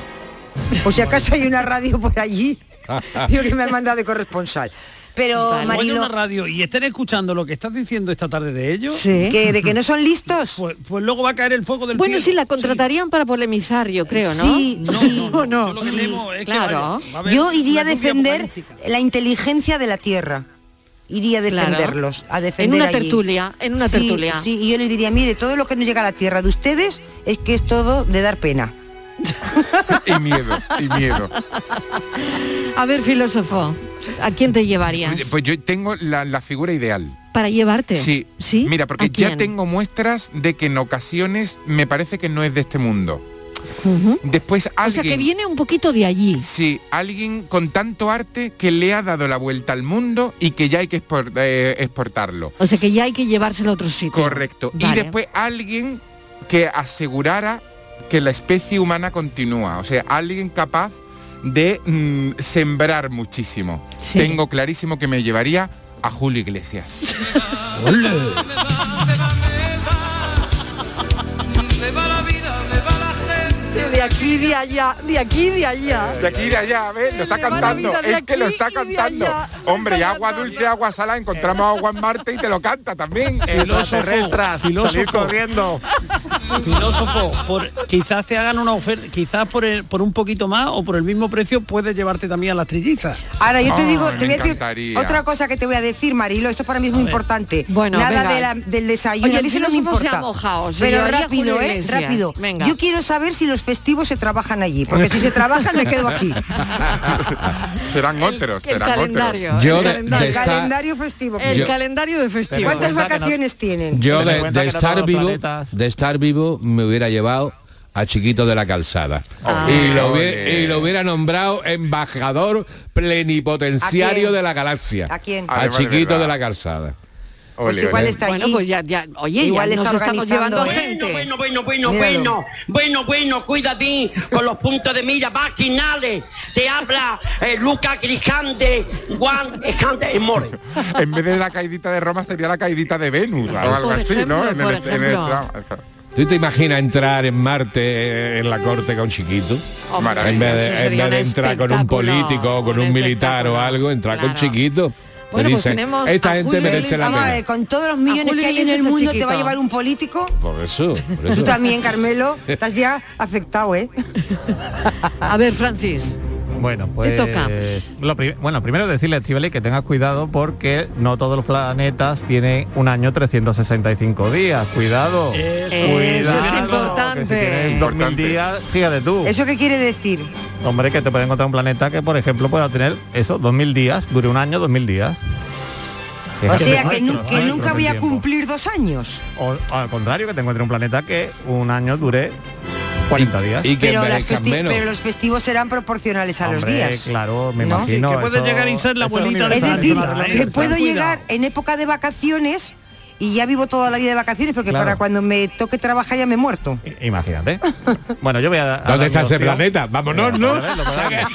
Por si acaso hay una radio por allí. Digo que me han mandado de corresponsal. Pero Vale. Marilo, una radio y estén escuchando lo que estás diciendo esta tarde de ellos. Sí. que de que no son listos. Pues, pues luego va a caer el fuego del Bueno, cielo. sí, la contratarían para polemizar, yo creo, ¿no? Sí, sí. Claro. Yo iría a una defender la inteligencia de la Tierra. Iría a Claro. defenderlos, a defender una allí. tertulia, en una Sí, tertulia. Sí, y yo les diría, mire, todo lo que nos llega a la Tierra de ustedes es que es todo de dar pena. Y miedo, y miedo. A ver, filósofo, ¿a quién te llevarías? Pues yo tengo la, la figura ideal. Para llevarte. Sí. ¿Sí? Mira, porque ¿A ya tengo muestras de que en ocasiones me parece que no es de este mundo. Después O alguien... sea, que viene un poquito de allí. Sí, alguien con tanto arte que le ha dado la vuelta al mundo y que ya hay que eh, exportarlo. O sea, que ya hay que llevárselo a otro sitio. Correcto. Y después alguien que asegurara que la especie humana continúa. O sea, alguien capaz de mm, sembrar muchísimo. Sí. Tengo clarísimo que me llevaría a Julio Iglesias. De aquí, de allá, de aquí, de allá. De aquí y de allá, ¿ves? Lo está cantando. Es que lo está cantando. Hombre, y agua dulce, agua salada, encontramos agua en Marte y te lo canta también. Salir filósofo. corriendo. Filósofo, por, quizás te hagan una oferta, quizás por, el- por un poquito más o por el mismo precio puedes llevarte también a las trillizas. Ahora yo te Ay, digo, te voy a decir otra cosa que te voy a decir, Marilo, esto para mí es muy importante. Bueno, Nada venga. de la- del desayuno, Oye, a mí filósofo se importa. ha mojado, Pero rápido, Julio ¿eh? Iglesias. Rápido. Venga. Yo quiero saber si los se trabajan allí, porque si se trabajan me quedo aquí. serán otros, El serán calendario. otros. Yo el de- calendario. de El esta- calendario festivo. El Yo- calendario de festival. ¿Cuántas que no- vacaciones tienen? Yo de, de no estar vivo, planetas- de estar vivo me hubiera llevado a Chiquito de la Calzada. Ah. y, lo hubiera, y lo hubiera nombrado embajador plenipotenciario ¿A de la galaxia. ¿A quién? A de Chiquito de la Calzada. Pues Ole, igual ole. está Bueno, pues ya, ya, oye, Igual ya está nos estamos llevando ¿eh? gente. Bueno, bueno, bueno, Míralo. bueno, bueno, bueno, cuídate con los puntos de mira vaginales. Te habla eh, Luca Grijante, Juan Ejante y More. En vez de la caidita de Roma sería la caidita de Venus o algo Por así, ¿no? ejemplo, En por el, en el- ejemplo. ¿Tú te imaginas entrar en Marte eh, en la corte con Chiquito? Hombre, en vez de, en sería vez de un entrar con un político o con un un, militar o algo, entrar con. Chiquito. Bueno, pues tenemos esta a gente Julio merece la Vamos a pena. ver, con todos los millones que hay en el mundo te va a llevar un político. Por eso, por eso. Tú también, Carmelo, estás ya afectado, ¿eh? A ver, Francis. Bueno, pues toca. lo pri- bueno, primero decirle a Estivali que tengas cuidado porque no todos los planetas tienen un año 365 días. Cuidado. Eso es Cuidado, importante. que si tienes 2000 Importante. días, fíjate tú. ¿Eso qué quiere decir? Hombre, que te puede encontrar un planeta que, por ejemplo, pueda tener eso, 2000 días, dure un año, 2000 días. O sea, que, nu- nuestro- que nuestro nunca voy a cumplir dos años. O al contrario, que te encuentre un planeta que un año dure 40 días. Y que Pero, las envejezcan festi- menos. pero los festivos serán proporcionales a los días. claro, me ¿No? imagino. Sí, que puede llegar y ser la abuelita es de Es Esa decir, que puedo llegar en época de vacaciones y ya vivo toda la vida de vacaciones porque Claro. para cuando me toque trabajar ya me he muerto. Imagínate. bueno, yo voy a... a dar ¿Dónde está ese planeta? Vámonos, ¿no? ¿A ya.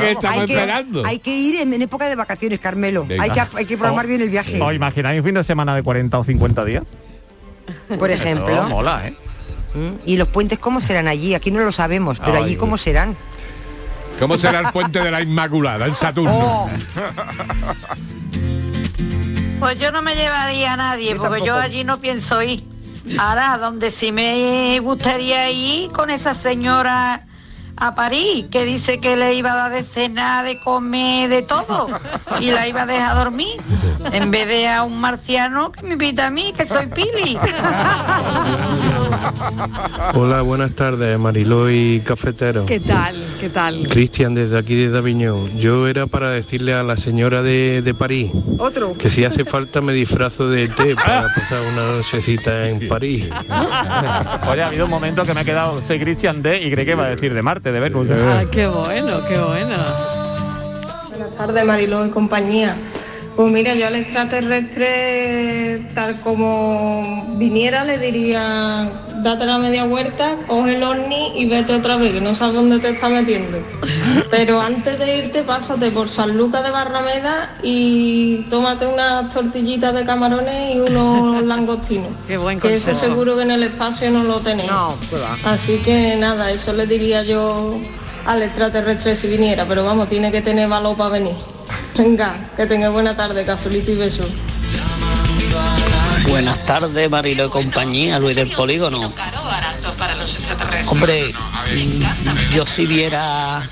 qué estamos hay, que, esperando? hay que ir en, en época de vacaciones, Carmelo. Venga. Hay que, hay que programar O- bien el viaje. ¿Os imagináis un fin de semana de 40 o 50 días? Por Eso ejemplo. mola, ¿eh? ¿Mm? ¿Y los puentes cómo serán allí? Aquí no lo sabemos, pero Ay, allí cómo serán. ¿Cómo será el puente de la Inmaculada en Saturno? Oh, Pues yo no me llevaría a nadie, Yo porque yo allí no pienso ir. Ahora, donde sí me gustaría ir con esa señora a París, que dice que le iba a dar de cenar, de comer, de todo, y la iba a dejar dormir, en vez de a un marciano que me invita a mí, que soy Pili. Hola, buenas tardes, Mariló y Cafetero. ¿Qué tal? ¿Qué tal? Cristian, desde aquí de Aviñón. Yo era para decirle a la señora de, de París otro. que si hace falta me disfrazo de té para pasar una nochecita en París. Oye, ha habido un momento que me he quedado, soy Christian D y creí que iba a decir de Marte, de Venus. Ah, qué bueno, qué bueno. Buenas tardes, Mariló y compañía. Pues mira, yo al extraterrestre, tal como viniera, le diría, date la media vuelta, coge el ovni y vete otra vez, que no sabes dónde te está metiendo. Pero antes de irte, pásate por San Lucas de Barrameda y tómate unas tortillitas de camarones y unos langostinos. Qué buen que eso seguro que en el espacio no lo tenéis. No, qué va. Así que nada, eso le diría yo al extraterrestre si viniera, pero vamos, tiene que tener valor para venir. Venga, que tenga buena tarde, cafelito y besos. Buenas tardes, Marilo y compañía, Luis del Polígono. Hombre, mm, yo si viera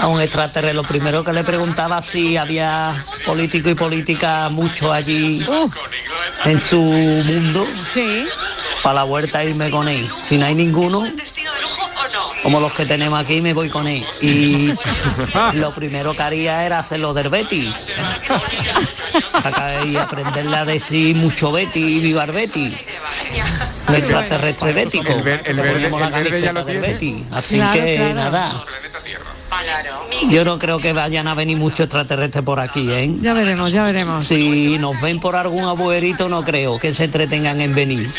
a un extraterrestre, lo primero que le preguntaba si había político y política mucho allí en su mundo. Sí. Para la vuelta irme con él. Si no hay ninguno, como los que tenemos aquí, me voy con él. Y lo primero que haría era hacerlo del Betty. Acá y aprenderle a decir mucho Betty y vivar Betty. El extraterrestre bético. El verde- ponemos la el verde ya camiseta lo del tiene. Betty. Así Claro, que claro. nada. Yo no creo que vayan a venir muchos extraterrestres por aquí, ¿eh? Ya veremos, ya veremos. Si nos ven por algún abuelito, no creo que se entretengan en venir.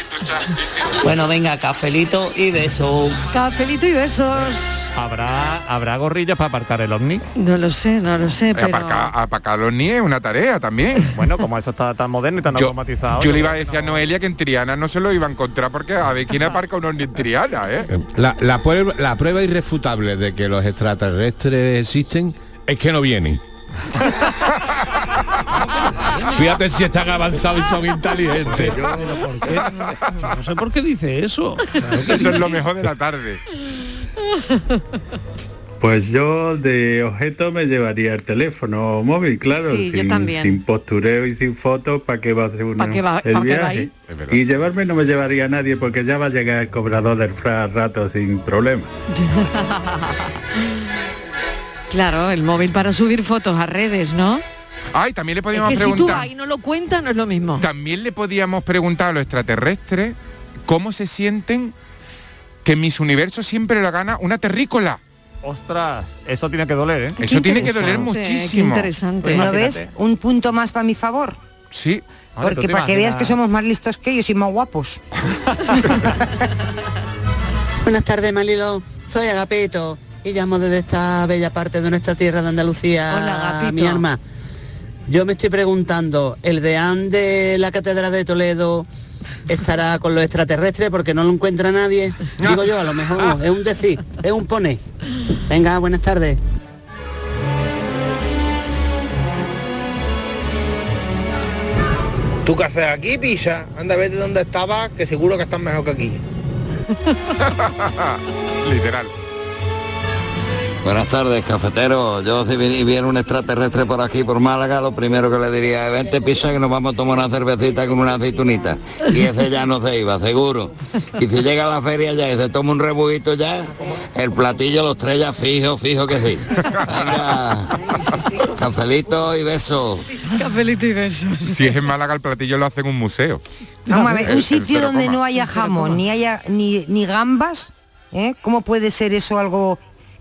Bueno, venga, cafelito y beso. Cafelito y besos. ¿Habrá, ¿Habrá gorrillas para aparcar el ovni? No lo sé, no lo sé, pero... Aparcar, aparcar los ni es una tarea también. Bueno, como eso está tan moderno y tan Yo, automatizado. yo le iba a decir a Noelia que en Triana no se lo iba a encontrar porque a ver quién aparca un ovni en Triana, ¿eh? La, la prueba, la prueba irrefutable de que los extraterrestres existen es que no vienen. Fíjate si están avanzados y son inteligentes. No sé por qué dice eso. Eso es lo mejor de la tarde. Pues yo de objeto me llevaría el teléfono móvil, claro, Sí, yo sin, también. sin postureo y sin fotos, ¿para qué va a hacer uno ¿Pa' qué va- el pa' qué va viaje? Y llevarme no me llevaría a nadie porque ya va a llegar el cobrador del fra rato sin problema. Claro, el móvil para subir fotos a redes, ¿no? Ay, también le Es podíamos que si tú preguntar. ahí no lo cuentas, no es lo mismo. También le podíamos preguntar a los extraterrestres cómo se sienten que Miss Universo siempre lo gana una terrícola. Ostras, eso tiene que doler, ¿eh? Eso tiene que doler muchísimo. qué interesante. Pues ¿No ves? Un punto más para mi favor. Sí. Porque para que veas que somos más listos que ellos y más guapos. Buenas tardes, Malilo. Soy Agapito y llamo desde esta bella parte de nuestra tierra de Andalucía, Hola, Agapito. mi alma. Yo me estoy preguntando, ¿el deán de la Catedral de Toledo estará con los extraterrestres porque no lo encuentra nadie? Digo yo, a lo mejor es un decir, es un pone. Venga, buenas tardes. ¿Tú qué haces aquí, Pisa? Anda, vete donde estabas, que seguro que estás mejor que aquí. Literal. Buenas tardes, cafetero. Yo si viene un extraterrestre por aquí, por Málaga, lo primero que le diría es vente pisa que nos vamos a tomar una cervecita con una aceitunita. Y ese ya no se iba, seguro. Y si llega a la feria ya y se toma un rebujito ya, el platillo los tres ya fijo, fijo que sí. Venga, cafelito y beso. Cafelito y besos. Si es en Málaga el platillo lo hacen en un museo. Vamos a ver, El- un sitio donde coma. no haya jamón, ni haya ni, ni gambas, ¿eh? ¿cómo puede ser eso algo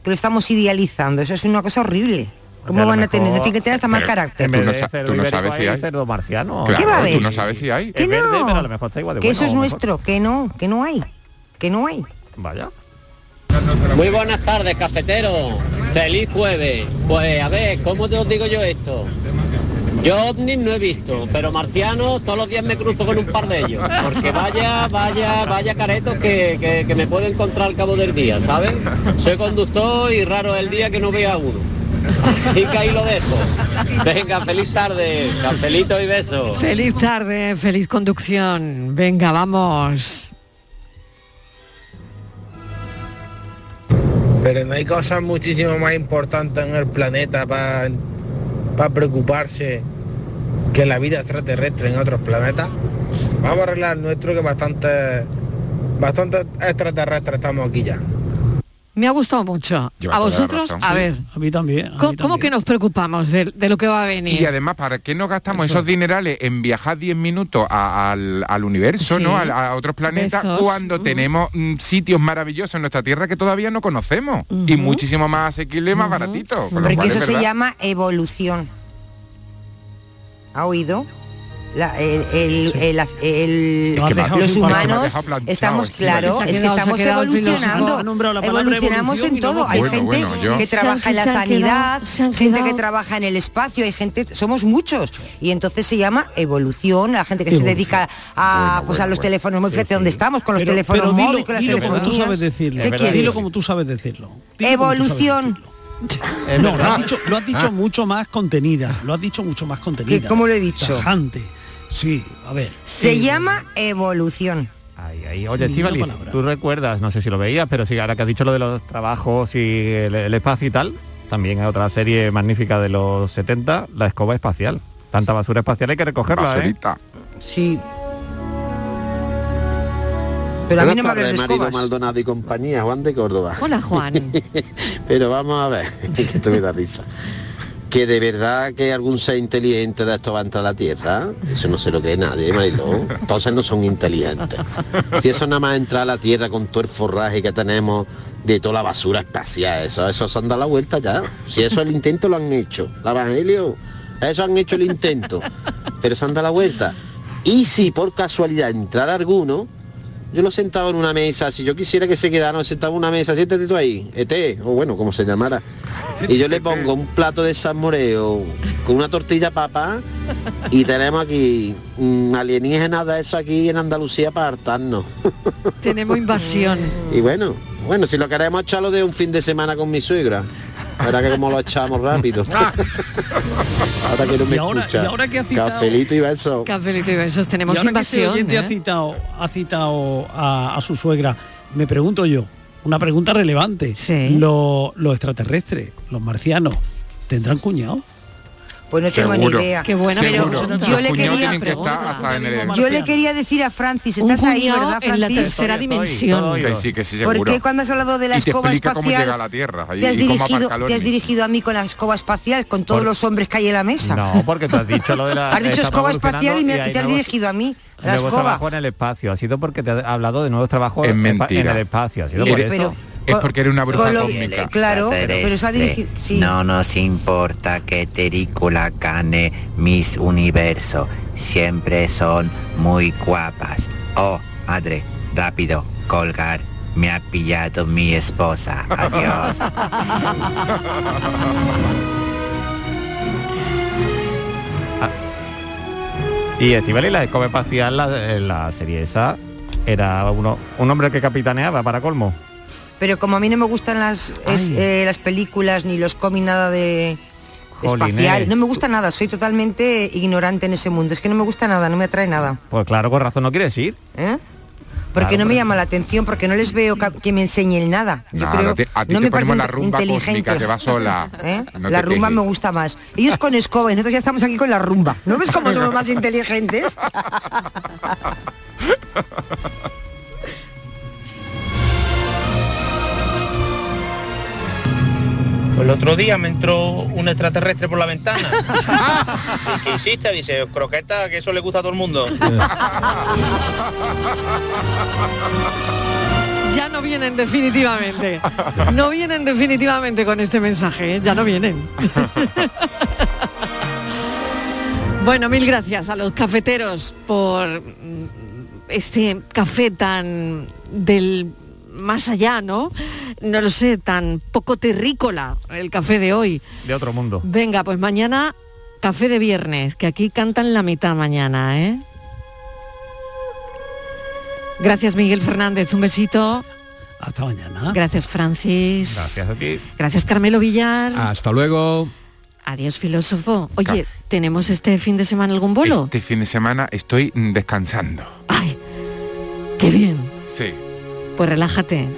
que lo estamos idealizando? Eso es una cosa horrible. ¿Cómo van a tener? No tiene que tener hasta mal Pero- carácter. Tú no, tú sabes si hay cerdo marciano. Claro, ¿Qué va a haber? Tú no sabes si hay. Que verde, pero a lo mejor está igual de que bueno, eso es nuestro, que no, que no hay, que no hay. Vaya. Muy buenas tardes, cafetero. Feliz jueves. Pues a ver, ¿cómo te os digo yo esto? Yo ovnis no he visto, pero marcianos todos los días me cruzo con un par de ellos. Porque vaya, vaya, vaya caretos que, que- que me puedo encontrar al cabo del día, ¿sabes? Soy conductor y raro es el día que no vea a uno. Así que ahí lo dejo. Venga, feliz tarde, cafelito y besos. Feliz tarde, feliz conducción. Venga, vamos. Pero no hay cosas muchísimo más importantes en el planeta para preocuparse que la vida extraterrestre en otros planetas. Vamos a arreglar nuestro que bastante, bastante extraterrestres estamos aquí ya. Me ha gustado mucho. Lleva a vosotros, razón. a Sí. ver, A mí también. a mí ¿cómo, también. que nos preocupamos de, de lo que va a venir? Y además, ¿para qué nos gastamos Eso. esos dinerales en viajar 10 minutos a- al, al universo, Sí. ¿no? A, a otros planetas, Besos. cuando tenemos mm, sitios maravillosos en nuestra Tierra que todavía no conocemos y muchísimo más asequible y más baratito. con lo Porque cual eso es se llama evolución. ¿Ha oído? la- el- el- el- el- Lo has dejado los humanos planchado, estamos claro, es que estamos evolucionando, evolucionamos en todo. Hay Bueno, gente bueno, que trabaja en la sanidad, gente que trabaja en el espacio, hay gente, somos muchos y entonces se llama evolución, la gente que se dedica a pues a los teléfonos, muy fíjate dónde estamos con los Pero- teléfonos pero dilo- móviles, con las dilo como tú telefonías. sabes decirlo. ¿Qué quieres? Dilo como tú sabes decirlo. Dilo como tú sabes Evolución. No, lo has dicho, lo has dicho mucho más contenida. Lo has dicho mucho más contenida. ¿Qué- cómo lo he dicho? Tajante. Sí, a ver. Se eh, llama evolución. Ahí, ahí. Oye, palabra. tú recuerdas, no sé si lo veías, pero sí, ahora que has dicho lo de los trabajos y el, el espacio y tal, también hay otra serie magnífica de los 70, La Escoba Espacial. Tanta basura espacial hay que recogerla, ¿eh? Basurita. Sí. Pero a mí no me hables de escobas. Maldonado y compañía, Juan de Córdoba. Hola, Juan. Pero vamos a ver, que esto me da risa. Que de verdad que algún ser inteligente de esto va a entrar a la Tierra, eso no se lo cree nadie, Marilo. Entonces no son inteligentes. Si eso nada más entra a la Tierra con todo el forraje que tenemos de toda la basura espacial, eso, eso se han dado la vuelta ya. Si eso el intento lo han hecho. El Evangelio, eso han hecho el intento. Pero se han dado la vuelta. Y si por casualidad entrara alguno, yo lo sentaba en una mesa, si yo quisiera que se quedara, lo sentaba en una mesa, siéntate tú ahí, ET, o bueno, como se llamara. Y yo le pongo un plato de salmoreo con una tortilla papa y tenemos aquí mm, alienígenas de eso aquí en Andalucía para hartarnos. Tenemos invasión. Y bueno, bueno, si lo queremos echarlo de un fin de semana con mi suegra. Verá que como lo echamos rápido. ahora que no me Y ahora- escucha. y ahora que ha citado- Cafelito y besos. Cafelito y besos, tenemos y ahora que este invasión. oyente ha ¿eh? citado, ha citado a, a su suegra, me pregunto yo, una pregunta relevante. Lo- Los, extraterrestres, los marcianos, ¿tendrán cuñado? Pues no tengo ni Seguro. idea. Qué buena Pero Seguro. yo le quería tienen que estar hasta en el... yo le quería decir a Francis, Un estás ahí, ¿verdad, en la Francis? tercera dimensión. Que sí, que sí, ¿Por seguro. qué cuando has hablado de la te escoba espacial cómo llega a la Tierra y, te, has y dirigido, te has a mí con la escoba espacial, con todos Por- los hombres que hay en la mesa? No, porque tú has dicho lo de la... Has dicho escoba espacial y, me- y te has dirigido a mí, la escoba. trabajos en el espacio. Ha sido porque te ha hablado de nuevos trabajos en, en el espacio. Ha sido Eres- por eso. Es porque eres una bruja cósmica. Claro, pero se ha dirigido... Sí. No nos importa que Terícula gane Miss Universo. Siempre son muy guapas. Oh, madre, rápido, colgar. Me ha pillado mi esposa. Adiós. Y Estivali, la escoba espacial, la, en la serie esa, era uno, un hombre que capitaneaba para colmo. Pero como a mí no me gustan las, es- eh, las películas ni los cómics nada de espacial, no me gusta nada, soy totalmente ignorante en ese mundo, es que no me gusta nada, no me atrae nada. Pues claro, con razón no quieres ir. ¿eh? Porque Claro, no me llama la atención, porque no les veo que me enseñen nada. Yo Nada, creo, te- a ti no te me ponemos parecen la rumba cósmica inteligentes. que va sola. ¿Eh? No la rumba quejes. me gusta más. Ellos con escoba y nosotros ya estamos aquí con la rumba. ¿No ves cómo somos más inteligentes? el otro día me entró un extraterrestre por la ventana. ¿Y qué hiciste? Dice, croqueta, que eso le gusta a todo el mundo. Ya no vienen definitivamente. No vienen definitivamente con este mensaje, ¿eh? ya no vienen. bueno, mil gracias a los cafeteros por este café tan del más allá, ¿no? No lo sé, tan poco terrícola el café de hoy. De otro mundo. Venga, pues mañana café de viernes, que aquí cantan la mitad mañana, ¿eh? Gracias Miguel Fernández, un besito. Hasta mañana. Gracias Francis. Gracias a ti. Gracias Carmelo Villar. Hasta luego. Adiós filósofo. Oye, ¿tenemos este fin de semana algún bolo? Este fin de semana estoy descansando. Qué bien. Pues relájate.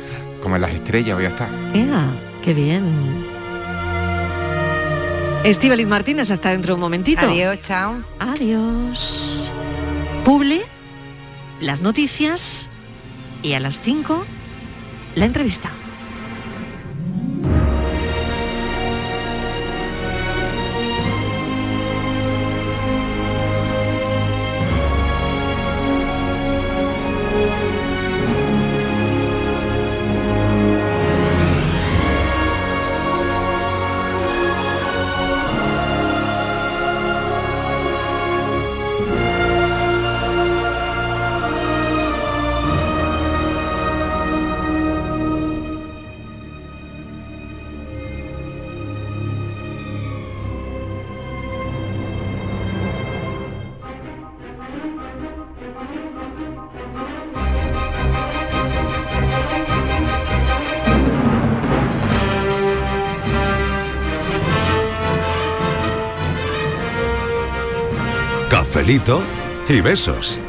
como en las estrellas voy a estar. Ea, qué bien. Estíbaliz Martínez, hasta dentro de un momentito. Adiós, chao. Adiós. Publi, las noticias y a las 5 la entrevista. Y besos.